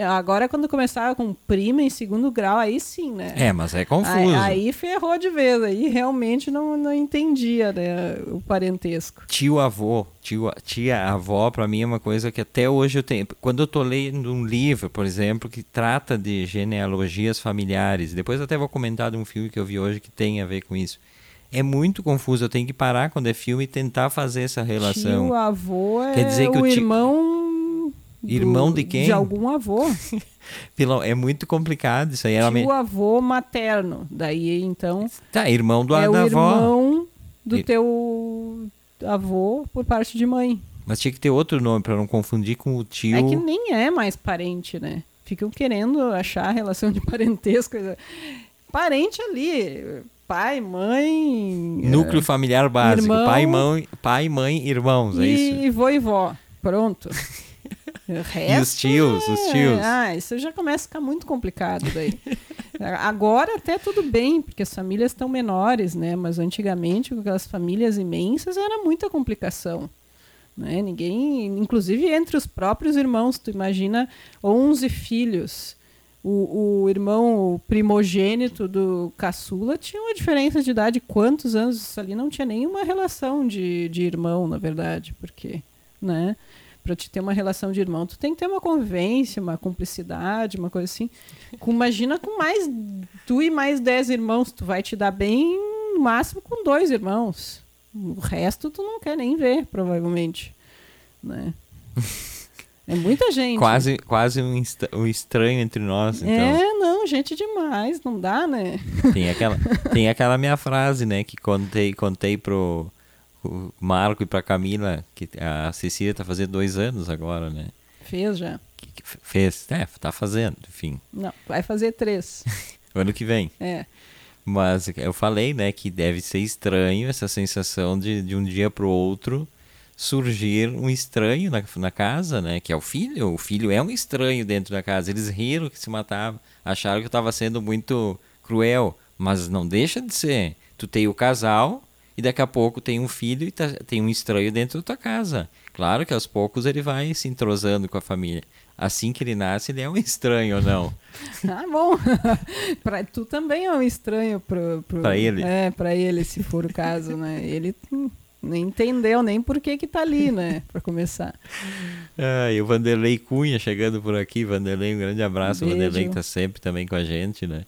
Agora, quando começava com prima em segundo grau, aí sim, né? É, mas é confuso. Aí, aí ferrou de vez. Aí realmente não, não entendia né, o parentesco. Tio-avô, tio, tia-avó, para mim é uma coisa que até hoje eu tenho. Quando eu tô lendo um livro, por exemplo, que trata de genealogias familiares, depois até vou comentar de um filme que eu vi hoje que tem a ver com isso é muito confuso. Eu tenho que parar quando é filme e tentar fazer essa relação. Tio avô é Quer dizer que o, o irmão Irmão de quem? De algum avô. Pilão, é muito complicado isso aí. Ela me... avô materno. Daí, então... Tá, irmão do, é da o avó. irmão do Ir... teu avô por parte de mãe. Mas tinha que ter outro nome para não confundir com o tio... É que nem é mais parente, né? Ficam querendo achar a relação de parentesco. Parente ali pai, mãe. Núcleo familiar básico. Irmão, pai, mãe, pai, mãe, irmãos. É isso. E vô e vó. Pronto. Resto, e os tios, é... os tios. Ah, isso já começa a ficar muito complicado daí. Agora até tudo bem, porque as famílias estão menores, né? Mas antigamente, com aquelas famílias imensas, era muita complicação. Né? Ninguém, inclusive entre os próprios irmãos, tu imagina 11 filhos. O, o irmão primogênito do caçula tinha uma diferença de idade. Quantos anos ali não tinha nenhuma relação de, de irmão, na verdade, porque, né? Para te ter uma relação de irmão, tu tem que ter uma convivência, uma cumplicidade, uma coisa assim. Com, imagina com mais tu e mais dez irmãos, tu vai te dar bem no máximo com dois irmãos. O resto tu não quer nem ver, provavelmente, né? É muita gente. Quase, quase um, um estranho entre nós, então. É, não, gente demais, não dá, né? Tem aquela, tem aquela minha frase, né, que contei, contei pro o Marco e para Camila, que a Cecília está fazendo dois anos agora, né? Fez já. Que, que fez, é, tá fazendo, enfim. Não, vai fazer três. ano que vem. É. Mas eu falei, né, que deve ser estranho essa sensação de, de um dia para o outro surgir um estranho na, na casa, né, que é o filho. O filho é um estranho dentro da casa. Eles riram que se matava, acharam que eu estava sendo muito cruel, mas não deixa de ser. Tu tem o casal e daqui a pouco tem um filho e tá, tem um estranho dentro da tua casa. Claro que aos poucos ele vai se entrosando com a família. Assim que ele nasce, ele é um estranho ou não? ah, bom. para tu também é um estranho pro, pro para ele. É, para ele, se for o caso, né? Ele nem entendeu nem por que que tá ali, né, para começar. Ah, e o Vanderlei Cunha chegando por aqui, Vanderlei, um grande abraço, o Vanderlei que tá sempre também com a gente, né?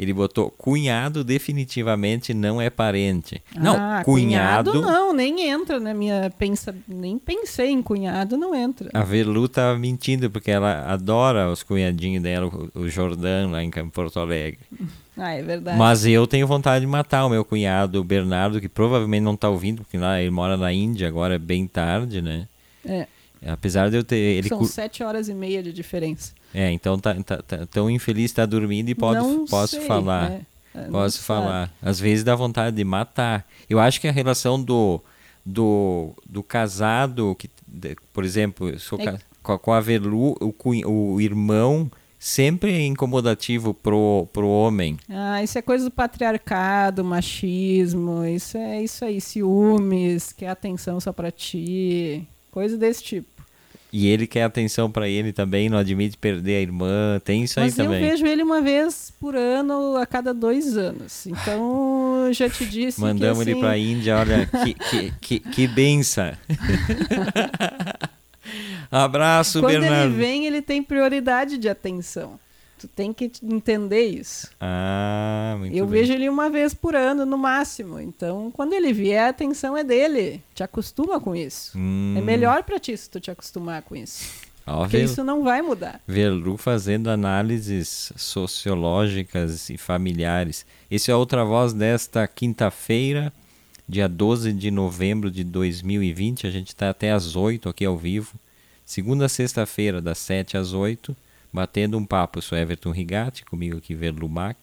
Ele botou cunhado definitivamente não é parente. Não, ah, cunhado, cunhado não, nem entra na minha pensa, nem pensei em cunhado, não entra. A Velu tá mentindo porque ela adora os cunhadinhos dela, o Jordan lá em Porto Alegre. Ah, é verdade. Mas eu tenho vontade de matar o meu cunhado, o Bernardo, que provavelmente não tá ouvindo, porque lá ele mora na Índia, agora é bem tarde, né? É. Apesar de eu ter. Ele São sete horas e meia de diferença. É, então tá, tá, tá tão infeliz está dormindo e pode, Não posso sei, falar. Né? Posso falar. Às vezes dá vontade de matar. Eu acho que a relação do, do, do casado, que, por exemplo, sou é. com, com a Velu, o, o irmão sempre é incomodativo pro, pro homem. Ah, isso é coisa do patriarcado, machismo, isso é isso aí, ciúmes, quer atenção só para ti, coisa desse tipo. E ele quer atenção para ele também, não admite perder a irmã, tem isso Mas aí também. Mas eu vejo ele uma vez por ano, a cada dois anos. Então, já te disse Mandamos que, assim... ele para a Índia, olha, que, que, que, que benção. Abraço, Quando Bernardo. Quando ele vem, ele tem prioridade de atenção. Tu tem que entender isso. Ah, muito Eu bem. vejo ele uma vez por ano, no máximo. Então, quando ele vier, a atenção é dele. Te acostuma com isso. Hum. É melhor para ti se tu te acostumar com isso. Ó, Porque Ver- isso não vai mudar. Verlu fazendo análises sociológicas e familiares. Esse é a outra voz desta quinta-feira, dia 12 de novembro de 2020. A gente está até às 8 aqui ao vivo. Segunda a sexta-feira, das 7 às 8, batendo um papo. Eu sou Everton Rigatti, comigo aqui Verlu Mac.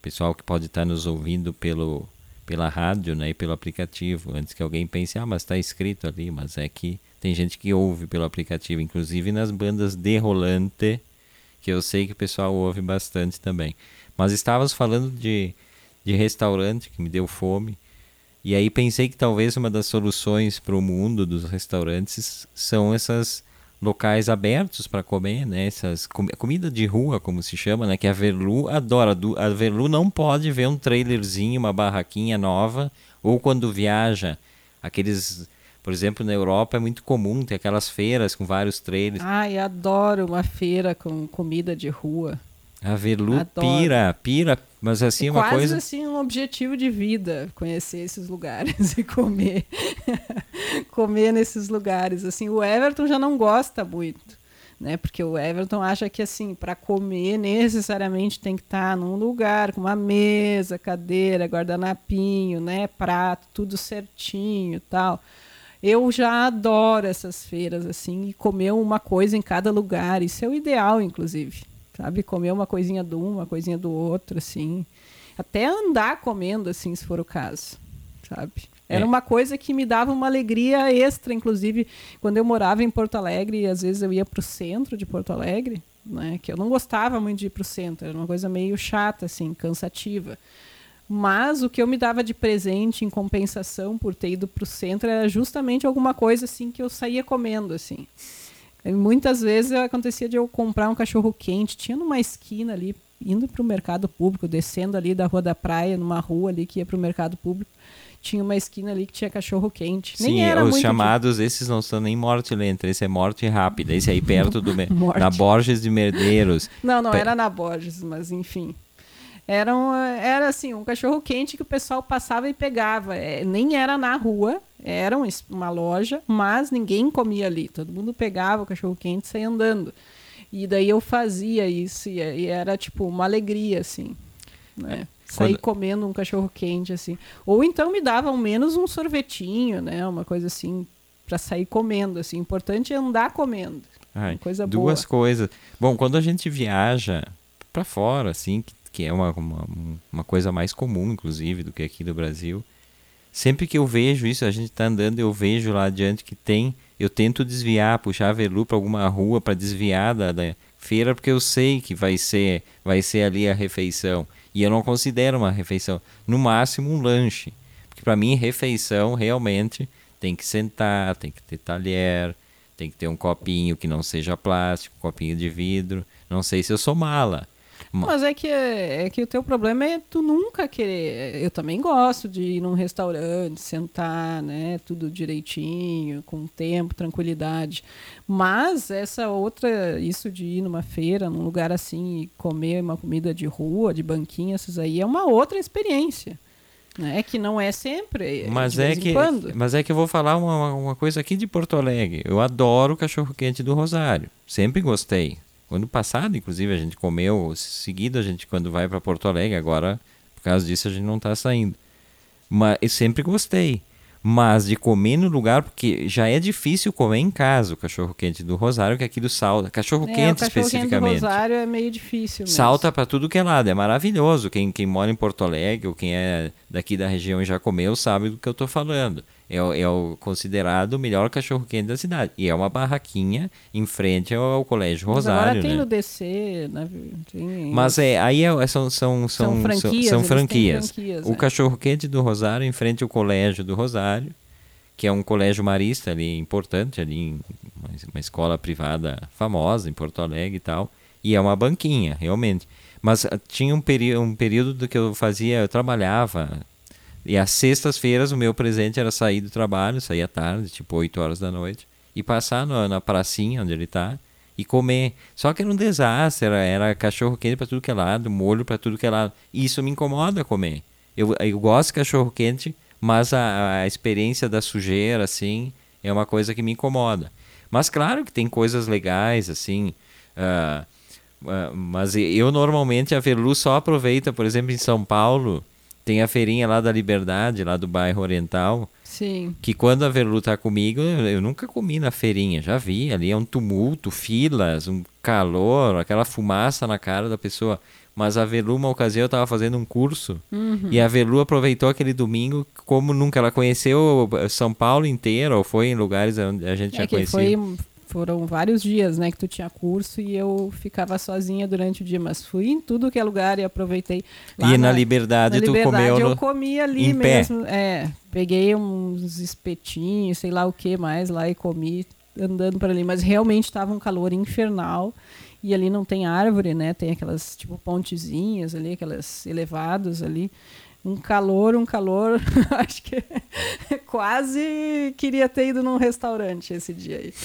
Pessoal que pode estar nos ouvindo pelo, pela rádio né, e pelo aplicativo. Antes que alguém pense, ah, mas está escrito ali. Mas é que tem gente que ouve pelo aplicativo, inclusive nas bandas de rolante, que eu sei que o pessoal ouve bastante também. Mas estávamos falando de, de restaurante, que me deu fome. E aí pensei que talvez uma das soluções para o mundo dos restaurantes são essas locais abertos para comer, né? Essas com- comida de rua, como se chama, né? Que a Verlu adora. Du- A Verlu não pode ver um trailerzinho, uma barraquinha nova, ou quando viaja, aqueles, por exemplo, na Europa é muito comum ter aquelas feiras com vários trailers. Ai, adoro uma feira com comida de rua. A Verlu Adoro. pira, pira, mas assim é uma quase coisa assim um objetivo de vida conhecer esses lugares e comer. Comer nesses lugares assim. O Everton já não gosta muito né? Porque o Everton acha que assim para comer necessariamente tem que estar num lugar com uma mesa cadeira guardanapinho né? Prato tudo certinho tal. Eu já adoro essas feiras assim e comer uma coisa em cada lugar. Isso é o ideal inclusive sabe comer uma coisinha de um uma coisinha do outro assim até andar comendo, assim, se for o caso, sabe? Era É. uma coisa que me dava uma alegria extra, inclusive, quando eu morava em Porto Alegre, e às vezes eu ia para o centro de Porto Alegre, né? Que eu não gostava muito de ir para o centro, era uma coisa meio chata, assim, cansativa. Mas o que eu me dava de presente em compensação por ter ido para o centro era justamente alguma coisa assim que eu saía comendo, assim. Muitas vezes acontecia de eu comprar um cachorro quente, tinha numa esquina ali, indo para o mercado público, descendo ali da Rua da Praia, numa rua ali que ia para o mercado público, tinha uma esquina ali que tinha cachorro quente. Sim, os chamados, esses não são nem morte lenta, esse é morte rápida. Esse aí perto do. Na Borges de Merdeiros. Não, não Pe- era na Borges, mas enfim. Era, um, era assim, um cachorro quente que o pessoal passava e pegava. É, nem era na rua, era um uma loja, mas ninguém comia ali. Todo mundo pegava o cachorro quente e saía andando. E daí eu fazia isso e, e era tipo uma alegria, assim. Né? Sair Quando- comendo um cachorro quente, assim. Ou então me dava ao menos um sorvetinho, né? Uma coisa assim, para sair comendo, assim. O importante é andar comendo. Ai, Coisa duas boa. coisas. Bom, quando a gente viaja para fora, assim, que, que é uma, uma, uma coisa mais comum, inclusive, do que aqui do Brasil, sempre que eu vejo isso, a gente tá andando, eu vejo lá adiante que tem, eu tento desviar, puxar a velu para alguma rua para desviar da, da feira, porque eu sei que vai ser, vai ser ali a refeição. E eu não considero uma refeição, no máximo um lanche. Porque para mim, refeição realmente tem que sentar, tem que ter talher, tem que ter um copinho que não seja plástico, copinho de vidro. Não sei se eu sou mala. Ma- Mas é que, é que o teu problema é tu nunca querer. Eu também gosto de ir num restaurante, sentar, né? Tudo direitinho, com tempo, tranquilidade. Mas essa outra, isso de ir numa feira, num lugar assim, e comer uma comida de rua, de banquinha, essas aí, é uma outra experiência. Né? Que não é sempre. é Mas de é, que, mas é que eu vou falar uma, uma coisa aqui de Porto Alegre. Eu adoro o cachorro-quente do Rosário. Sempre gostei. Ano passado, inclusive, a gente comeu. Seguido, a gente, quando vai para Porto Alegre, agora, por causa disso, a gente não está saindo. Mas eu sempre gostei. Mas de comer no lugar, porque já é difícil comer em casa o cachorro-quente do Rosário, que aqui do salta. É, o Cachorro-quente cachorro quente do especificamente. Rosário é meio difícil. mesmo. Salta para tudo que é lado, é maravilhoso. Quem, quem mora em Porto Alegre ou quem é daqui da região e já comeu sabe do que eu estou falando. É, o- é o considerado o melhor cachorro-quente da cidade. E é uma barraquinha em frente ao, ao Colégio Mas Rosário. agora tem né? no DC, né? tem- Mas é, aí é- são, são, são, São franquias, são, franquias. franquias, o é. cachorro-quente do Rosário em frente ao Colégio do Rosário, que é um colégio marista ali importante, ali uma, escola privada famosa em Porto Alegre e tal. E é uma banquinha, realmente. Mas ah, tinha um, período um período do que eu fazia, eu trabalhava. E às sextas-feiras o meu presente era sair do trabalho, sair à tarde, tipo 8 horas da noite, e passar no- na pracinha onde ele está e comer. Só que era um desastre, era, era cachorro quente para tudo que é lado, molho para tudo que é lado. E isso me incomoda comer. Eu, eu gosto de cachorro quente, mas a, a experiência da sujeira, assim, é uma coisa que me incomoda. Mas claro que tem coisas legais, assim. Uh, uh, mas eu normalmente a Velu só aproveita, por exemplo, em São Paulo, tem a feirinha lá da Liberdade, lá do bairro Oriental. Sim. Que quando a Verlu tá comigo, eu nunca comi na feirinha, já vi. Ali é um tumulto, filas, um calor, aquela fumaça na cara da pessoa. Mas a Velu, uma ocasião, eu estava fazendo um curso Uhum. e a Velu aproveitou aquele domingo como nunca. Ela conheceu São Paulo inteiro, ou foi em lugares onde a gente É já conhecia. foi, foram vários dias, né, que tu tinha curso e eu ficava sozinha durante o dia, mas fui em tudo que é lugar e aproveitei. Lá E na, Liberdade na tu Liberdade comeu eu comi ali em pé. mesmo. É, peguei uns espetinhos, sei lá o que mais lá e comi andando por ali, mas realmente estava um calor infernal. E ali não tem árvore, né? Tem aquelas tipo pontezinhas ali, aquelas elevados ali. Um calor, um calor. Acho que quase queria ter ido num restaurante esse dia aí.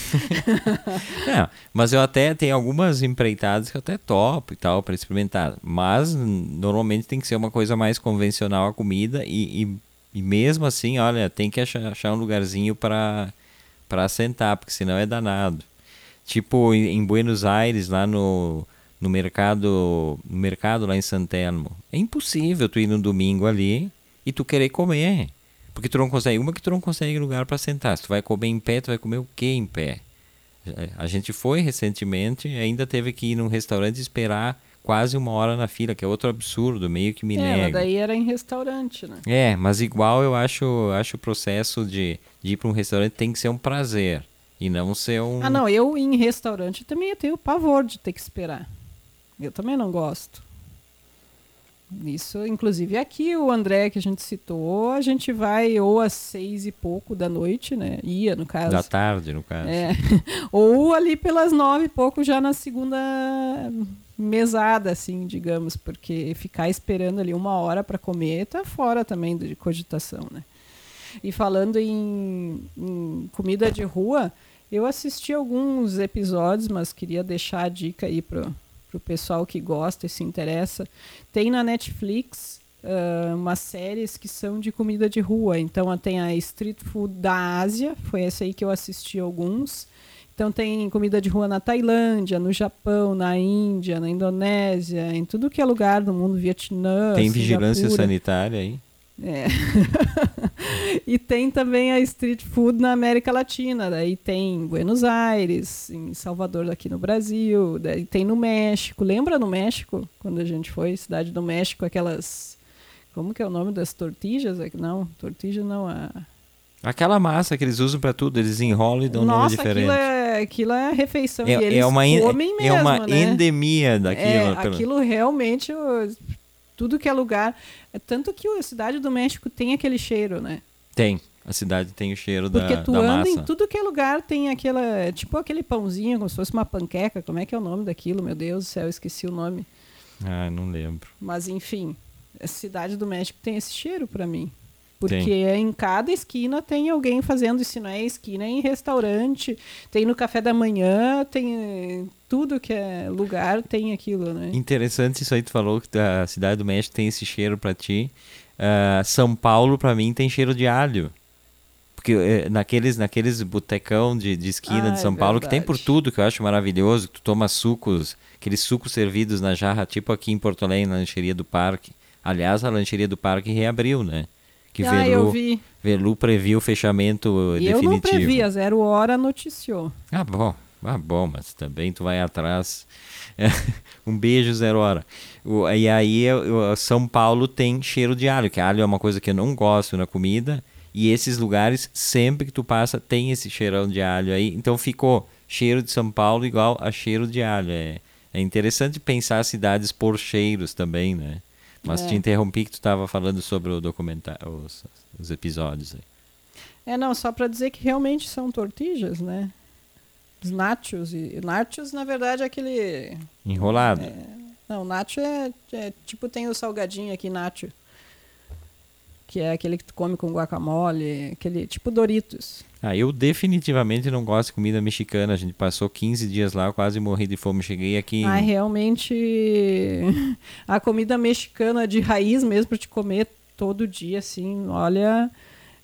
É, mas eu até tenho algumas empreitadas que eu até topo e tal para experimentar. Mas normalmente tem que ser uma coisa mais convencional a comida e, e, e mesmo assim, olha, tem que achar, achar um lugarzinho para para sentar, porque senão é danado. Tipo em Buenos Aires, lá no, no mercado, no mercado lá em Santelmo. É impossível tu ir no domingo ali e tu querer comer. Porque tu não consegue, uma que tu não consegue lugar para sentar. Se tu vai comer em pé, tu vai comer o quê em pé? A gente foi recentemente e ainda teve que ir num restaurante e esperar quase uma hora na fila, que é outro absurdo, meio que me é, nego. daí era em restaurante, né? É, mas igual eu acho, acho o processo de, de ir para um restaurante tem que ser um prazer e não ser um. Ah, não, eu em restaurante também eu tenho pavor de ter que esperar. Eu também não gosto. Isso, inclusive aqui o André que a gente citou, a gente vai ou às seis e pouco da noite, né? Ia, no caso. Da tarde, no caso. É. Ou ali pelas nove e pouco já na segunda mesada, assim, digamos, porque ficar esperando ali uma hora para comer tá fora também de cogitação, né? E falando em, em comida de rua, eu assisti alguns episódios, mas queria deixar a dica aí pro, pro pessoal que gosta e se interessa. Tem na Netflix ah, umas séries que são de comida de rua. Então tem a Street Food da Ásia, foi essa aí que eu assisti alguns. Então tem comida de rua na Tailândia, no Japão, na Índia, na Indonésia, em tudo que é lugar do mundo, Vietnã, Tem vigilância Singapura. sanitária aí. É. e tem também a street food na América Latina. Daí tem em Buenos Aires, em Salvador aqui no Brasil, daí tem no México. Lembra no México, quando a gente foi, cidade do México, aquelas. Como que é o nome das tortillas? Não, tortilha não. A... Aquela massa que eles usam para tudo, eles enrolam e dão nome Nossa, diferente. aquilo é, aquilo é refeição. e É, eles é uma, comem é mesmo, uma né? endemia daquilo. É, aquilo realmente, tudo que é lugar. É tanto que a cidade do México tem aquele cheiro, né? Tem. A cidade tem o cheiro Porque da, tu da anda massa. em tudo que é lugar, tem aquela. Tipo aquele pãozinho, como se fosse uma panqueca. Como é que é o nome daquilo? Meu Deus do céu, esqueci o nome. Ah, não lembro. Mas enfim, a cidade do México tem esse cheiro pra mim. Porque Tem. em cada esquina tem alguém fazendo isso, não é esquina, é em restaurante, tem no café da manhã, tem tudo que é lugar tem aquilo, né? Interessante isso aí, tu falou que a cidade do México tem esse cheiro pra ti. Ah, São Paulo, pra mim, tem cheiro de alho. Porque eh, naqueles, naqueles botecão de, de esquina Ah, de é São Paulo, que tem por tudo, que eu acho maravilhoso, que tu toma sucos, aqueles sucos servidos na jarra, tipo aqui em Porto Alegre, na lancheria do parque. Aliás, a lancheria do parque reabriu, né? Que ah, eu Velu, vi. Velu previu o fechamento E eu definitivo. não previ, a zero hora noticiou. Ah, bom. Ah, bom, mas também tu vai atrás. um beijo, zero hora. O- e aí, eu- eu- São Paulo tem cheiro de alho, que alho é uma coisa que eu não gosto na comida. E esses lugares, sempre que tu passa, tem esse cheirão de alho aí. Então ficou cheiro de São Paulo igual a cheiro de alho. É, é interessante pensar cidades por cheiros também, né? Mas É. te interrompi que tu estava falando sobre o documentário, os, os episódios aí. É, não, só pra dizer que realmente são tortillas, né? Os nachos. E, nachos, na verdade, é aquele. Enrolado. Não, nacho é, é tipo tem o salgadinho aqui, nacho. Que é aquele que tu come com guacamole, aquele tipo Doritos. Ah, eu definitivamente não gosto de comida mexicana. A gente passou 15 dias lá, eu quase morri de fome. Cheguei aqui. Ah, realmente a comida mexicana de raiz mesmo pra te comer todo dia, assim, olha,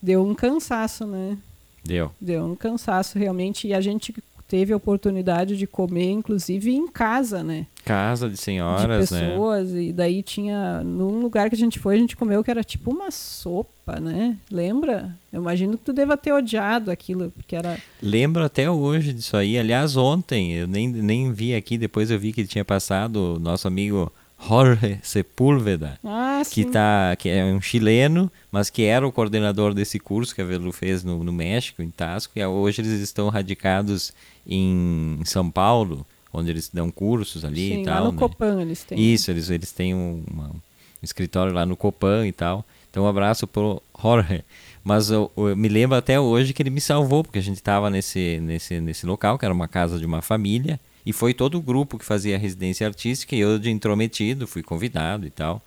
deu um cansaço, né? Deu. Deu um cansaço realmente. E a gente teve a oportunidade de comer, inclusive em casa, né? Casa de senhoras, de né? pessoas, e daí tinha, num lugar que a gente foi, a gente comeu que era tipo uma sopa, né? Lembra? Eu imagino que tu deva ter odiado aquilo, porque era... Lembro até hoje disso aí. Aliás, ontem, eu nem, nem vi aqui, depois eu vi que tinha passado o nosso amigo Jorge Sepúlveda, ah, que, tá, que é um chileno, mas que era o coordenador desse curso que a Velu fez no, no México, em Tasco, e hoje eles estão radicados em São Paulo, onde eles dão cursos ali Sim, e tal. lá no né? Copan eles têm. Isso, eles, eles têm um, uma, um escritório lá no Copan e tal. Então, um abraço pro Jorge. Mas eu, eu, me lembro até hoje que ele me salvou, porque a gente estava nesse, nesse, nesse local, que era uma casa de uma família, e foi todo o grupo que fazia a residência artística, e eu de intrometido, fui convidado e tal.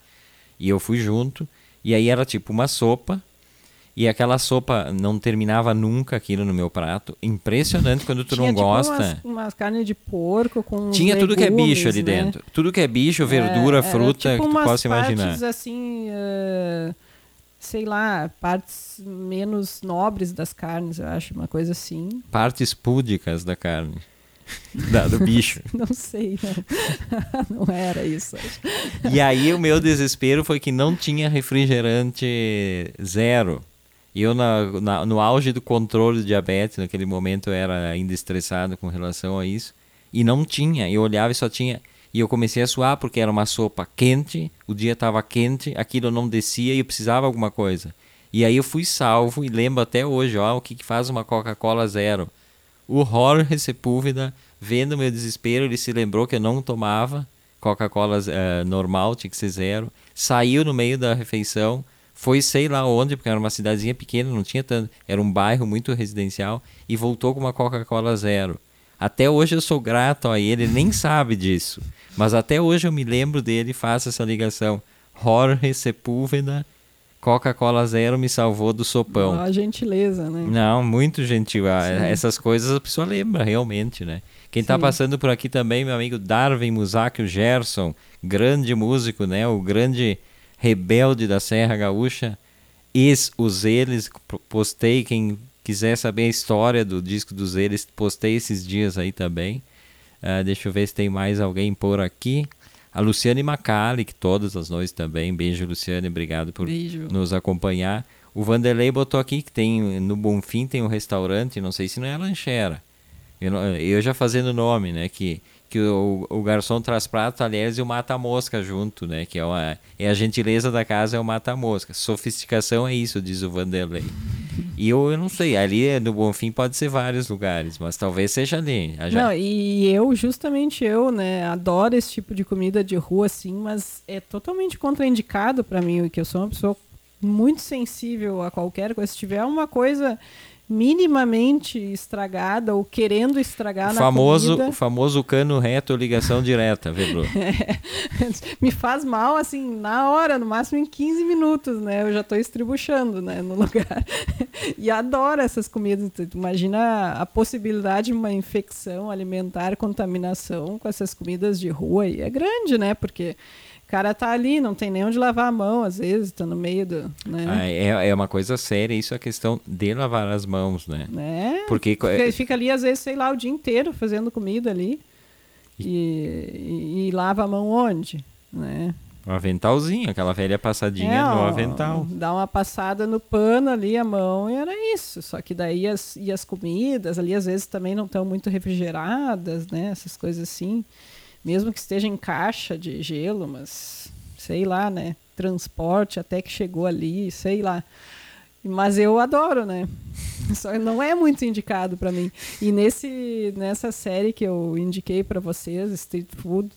E eu fui junto, e aí era tipo uma sopa, e aquela sopa não terminava nunca aquilo no meu prato. Impressionante quando tu Tinha, não tipo, gosta. Umas, umas carnes de porco com Tinha tudo que é bicho ali legumes, né? dentro. Tudo que é bicho, verdura, É, fruta, era tipo que tu possa imaginar. partes assim, eh, sei lá, partes menos nobres das carnes, eu acho, uma coisa assim. Partes púdicas da carne. da- do bicho. Não sei, não, não era isso. acho. E aí o meu desespero foi que não tinha refrigerante zero. Eu, na, na- no auge do controle de diabetes, naquele momento eu era ainda estressado com relação a isso. E não tinha. Eu olhava e só tinha. E eu comecei a suar porque era uma sopa quente, o dia estava quente, aquilo não descia e eu precisava de alguma coisa. E aí eu fui salvo e lembro até hoje, ó, o que, que faz uma Coca-Cola zero. O Jorge Sepúlveda, vendo meu desespero, ele se lembrou que eu não tomava Coca-Cola eh, normal, tinha que ser zero. Saiu no meio da refeição, foi sei lá onde, porque era uma cidadezinha pequena, não tinha tanto, era um bairro muito residencial, e voltou com uma Coca-Cola zero. Até hoje eu sou grato a ele, ele nem sabe disso. Mas até hoje eu me lembro dele e faço essa ligação. Jorge Sepúlveda, Coca-Cola zero me salvou do sopão. A gentileza, né? Não, muito gentil. Ah, Sim. Essas coisas a pessoa lembra realmente, né? Quem está passando por aqui também, meu amigo Darwin Musacchio Gerson, grande músico, né? O grande rebelde da Serra Gaúcha. Ex os eles, postei quem quiser saber a história do disco dos eles, postei esses dias aí também. Ah, deixa eu ver se tem mais alguém por aqui. A Luciane Macali, que todas as noites também. Beijo, Luciane, obrigado por Beijo. nos acompanhar. O Vanderlei botou aqui que tem no Bonfim tem um restaurante, não sei se não é lanchera. Eu, eu já fazendo nome, né? Que, que o, o garçom traz prato, talheres e o mata-mosca junto, né? Que é, uma, é a gentileza da casa, é o mata-mosca. Sofisticação é isso, diz o Vanderlei. E eu, eu não sei, ali no Bonfim pode ser vários lugares, mas talvez seja ali. Não, e eu, justamente eu, né, adoro esse tipo de comida de rua, assim, mas é totalmente contraindicado pra mim, que eu sou uma pessoa muito sensível a qualquer coisa. Se tiver uma coisa minimamente estragada ou querendo estragar o na famoso, comida, o famoso cano reto ligação direta, Vedro. me faz mal, assim, na hora, no máximo em 15 minutos, né? Eu já tô estribuchando, né, no lugar. e adoro essas comidas. Imagina a possibilidade de uma infecção alimentar, contaminação com essas comidas de rua. E é grande, né? Porque cara tá ali, não tem nem onde lavar a mão, às vezes, tá no meio do... Né? Ah, é, é uma coisa séria, isso é a questão de lavar as mãos, né? né? Porque Fica, fica ali, às vezes, sei lá, o dia inteiro fazendo comida ali. E, e- e lava a mão onde? Né? o aventalzinho, aquela velha passadinha É, no avental. Dá uma passada no pano ali, a mão, e era isso. Só que daí as, e as comidas ali, às vezes, também não estão muito refrigeradas, né? Essas coisas assim. Mesmo que esteja em caixa de gelo, mas sei lá, né? Transporte até que chegou ali, sei lá. Mas eu adoro, né? Só não é muito indicado para mim. E nesse, nessa série que eu indiquei para vocês, Street Food,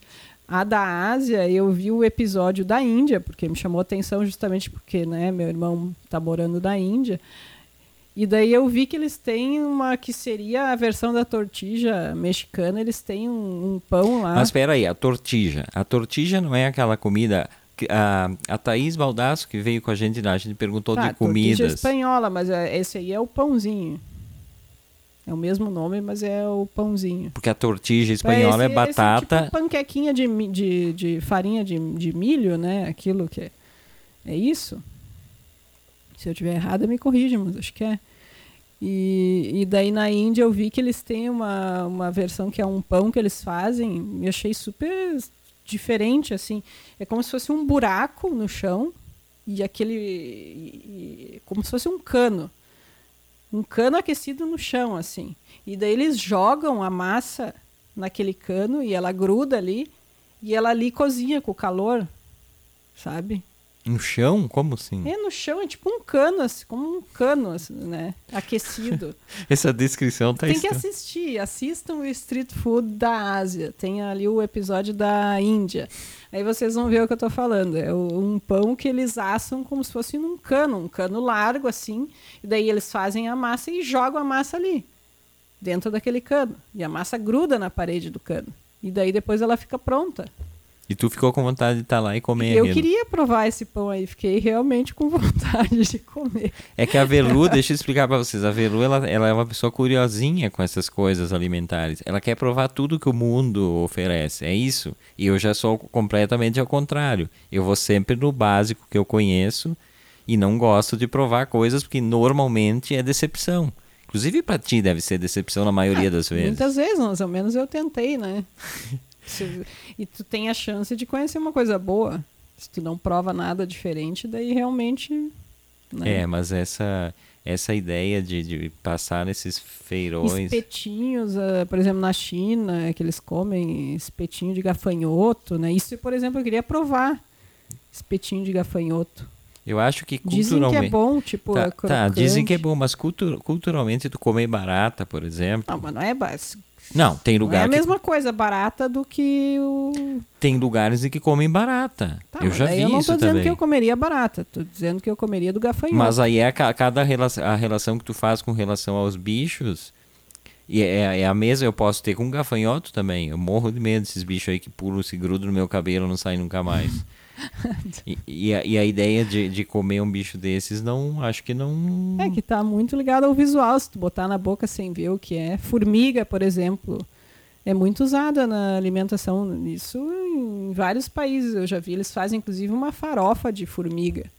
a da Ásia, eu vi o episódio da Índia, porque me chamou atenção justamente porque, né, meu irmão tá morando na Índia. E daí eu vi que eles têm uma que seria a versão da tortilha mexicana, eles têm um, um pão lá. Mas espera aí, a tortilha. A tortilha não é aquela comida... que- A, a Thaís Baldasso, que veio com a gente lá, a gente perguntou Tá, de tortilha comidas. espanhola, mas é- esse aí é o pãozinho. É o mesmo nome, mas é o pãozinho. Porque a tortilha espanhola é esse- batata. Esse tipo panquequinha de, de, de farinha de, de milho, né? Aquilo que é. É isso? Se eu tiver errado, me corrija, mas acho que é. E, e daí na Índia eu vi que eles têm uma, uma versão que é um pão que eles fazem, e achei super diferente, assim. É como se fosse um buraco no chão e aquele. E, e, como se fosse um cano. Um cano aquecido no chão, assim. E daí eles jogam a massa naquele cano e ela gruda ali e ela ali cozinha com o calor, sabe? No chão? Como assim? É, no chão, é tipo um cano, assim, como um cano, assim, né? Aquecido. Essa descrição tá Tem que assistir, assistam o Street Food da Ásia. Tem ali o episódio da Índia. Aí vocês vão ver o que eu tô falando. É um pão que eles assam como se fosse num cano, um cano largo assim. E daí eles fazem a massa e jogam a massa ali, dentro daquele cano. E a massa gruda na parede do cano. E daí depois ela fica pronta. E tu ficou com vontade de estar tá lá e comer Eu aquilo. queria provar esse pão aí, fiquei realmente com vontade de comer. É que a Velu, deixa eu explicar para vocês, a Velu ela, ela é uma pessoa curiosinha com essas coisas alimentares. Ela quer provar tudo que o mundo oferece, é isso. E eu já sou completamente ao contrário. Eu vou sempre no básico que eu conheço e não gosto de provar coisas porque normalmente é decepção. Inclusive para ti deve ser decepção na maioria ah, das vezes. Muitas vezes, mais ou menos eu tentei, né? e tu tem a chance de conhecer uma coisa boa. Se tu não prova nada diferente, daí realmente. Né? É, mas essa essa ideia de, de passar nesses feirões. Espetinhos, uh, por exemplo, na China, que eles comem espetinho de gafanhoto, né? Isso, por exemplo, eu queria provar. Espetinho de gafanhoto. Eu acho que culturalmente... Dizem que é bom, tipo... Tá, tá dizem que é bom, mas cultur culturalmente tu comer barata, por exemplo... Não, mas não é básico. Não, tem lugar. Não é a mesma coisa barata do que o. Tem lugares em que comem barata. Tá, eu já vi eu não isso tô dizendo também. que eu comeria barata, tô dizendo que eu comeria do gafanhoto. Mas aí é a, cada relação, a relação que tu faz com relação aos bichos. E é, é, a mesma eu posso ter com um gafanhoto também. Eu morro de medo desses bichos aí que pulam, se grudam no meu cabelo não saem nunca mais. e, e, a, e, a, ideia de, de comer um bicho desses, não acho que não. É que tá muito ligado ao visual. Se tu botar na boca sem ver o que é. Formiga, por exemplo, é muito usada na alimentação. Isso em vários países eu já vi. Eles fazem inclusive uma farofa de formiga.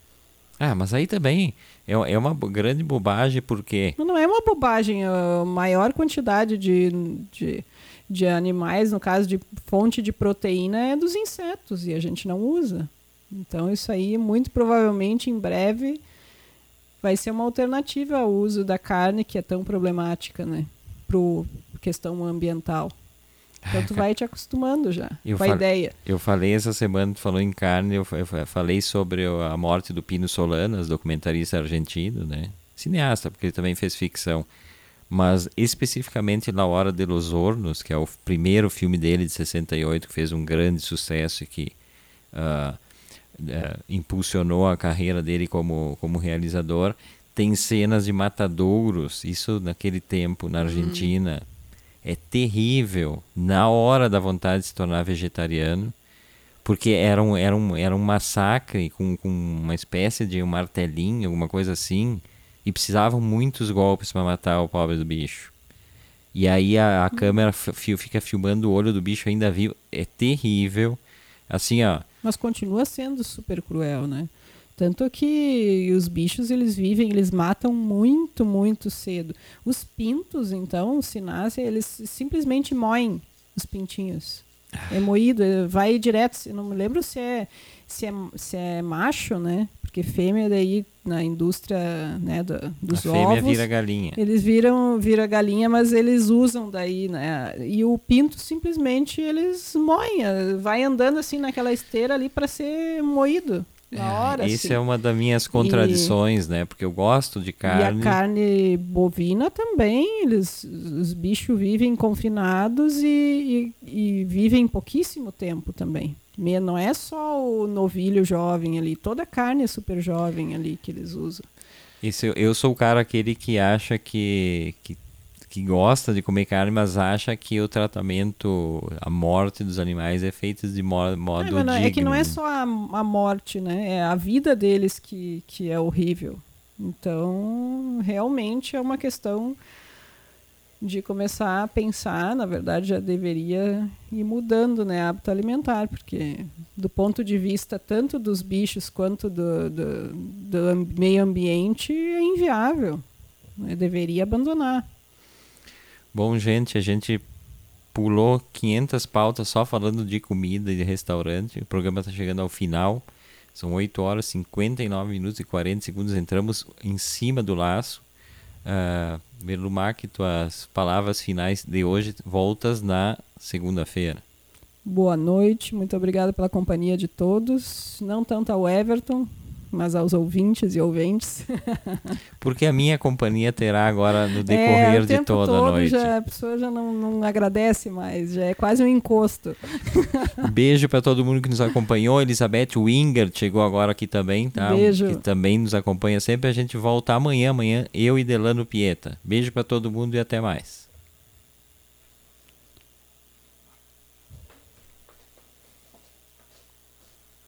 Ah, mas aí também é, é uma grande bobagem porque. Não, é uma bobagem. A maior quantidade de, de de animais, no caso de fonte de proteína, é dos insetos e a gente não usa. Então, isso aí, muito provavelmente, em breve, vai ser uma alternativa ao uso da carne, que é tão problemática, né? Para questão ambiental. Então, tu vai te acostumando já eu com a ideia. Eu falei essa semana, tu falou em carne, eu falei sobre a morte do Pino Solanas, documentarista argentino, né? Cineasta, porque ele também fez ficção mas especificamente La Hora de los Hornos, que é o primeiro filme dele de 68, que fez um grande sucesso e que uh, uh, impulsionou a carreira dele como, como realizador, tem cenas de matadouros, isso naquele tempo na Argentina. Hum. É terrível, na hora da vontade de se tornar vegetariano, porque era um, era um, era um massacre com, com uma espécie de um martelinho, alguma coisa assim, e precisavam muitos golpes para matar o pobre do bicho. E aí a, a câmera fica filmando o olho do bicho ainda vivo. É terrível. Assim, ó. Mas continua sendo super cruel, né? Tanto que os bichos, eles vivem, eles matam muito, muito cedo. Os pintos, então, se nascem, eles simplesmente moem os pintinhos. É moído, é, vai direto. Não me lembro se é, se é, se é macho, né? Porque fêmea daí na indústria né, do, dos a ovos. Fêmea vira galinha. Eles viram vira galinha, mas eles usam daí, né? E o pinto simplesmente eles moem, vai andando assim naquela esteira ali para ser moído. Na é, hora, Isso assim. é uma das minhas contradições, e, né? Porque eu gosto de carne. E a carne bovina também, eles, os bichos vivem confinados e, e, e vivem pouquíssimo tempo também. Não é só o novilho jovem ali, toda a carne é super jovem ali que eles usam. Isso, eu sou o cara aquele que acha que, que, que gosta de comer carne, mas acha que o tratamento, a morte dos animais é feito de modo, modo não, É que não é só a, a morte, né? É a vida deles que, que é horrível. Então, realmente é uma questão de começar a pensar, na verdade já deveria ir mudando né, hábito alimentar, porque do ponto de vista tanto dos bichos quanto do, do, do meio ambiente é inviável. Eu deveria abandonar. Bom, gente, a gente pulou 500 pautas só falando de comida e de restaurante. O programa está chegando ao final. São 8 horas, 59 minutos e 40 segundos. Entramos em cima do laço. Uh, Merlumac, tuas palavras finais de hoje voltas na segunda-feira. Boa noite, muito obrigada pela companhia de todos. Não tanto ao Everton, mas aos ouvintes e ouventes. Porque a minha companhia terá agora no é, decorrer é, de toda a noite. Já, a pessoa já não, não agradece mais, já é quase um encosto. Beijo para todo mundo que nos acompanhou. Elizabeth Winger chegou agora aqui também, tá? Beijo. Que também nos acompanha sempre. A gente volta amanhã, amanhã eu e Delano Pieta. Beijo para todo mundo e até mais.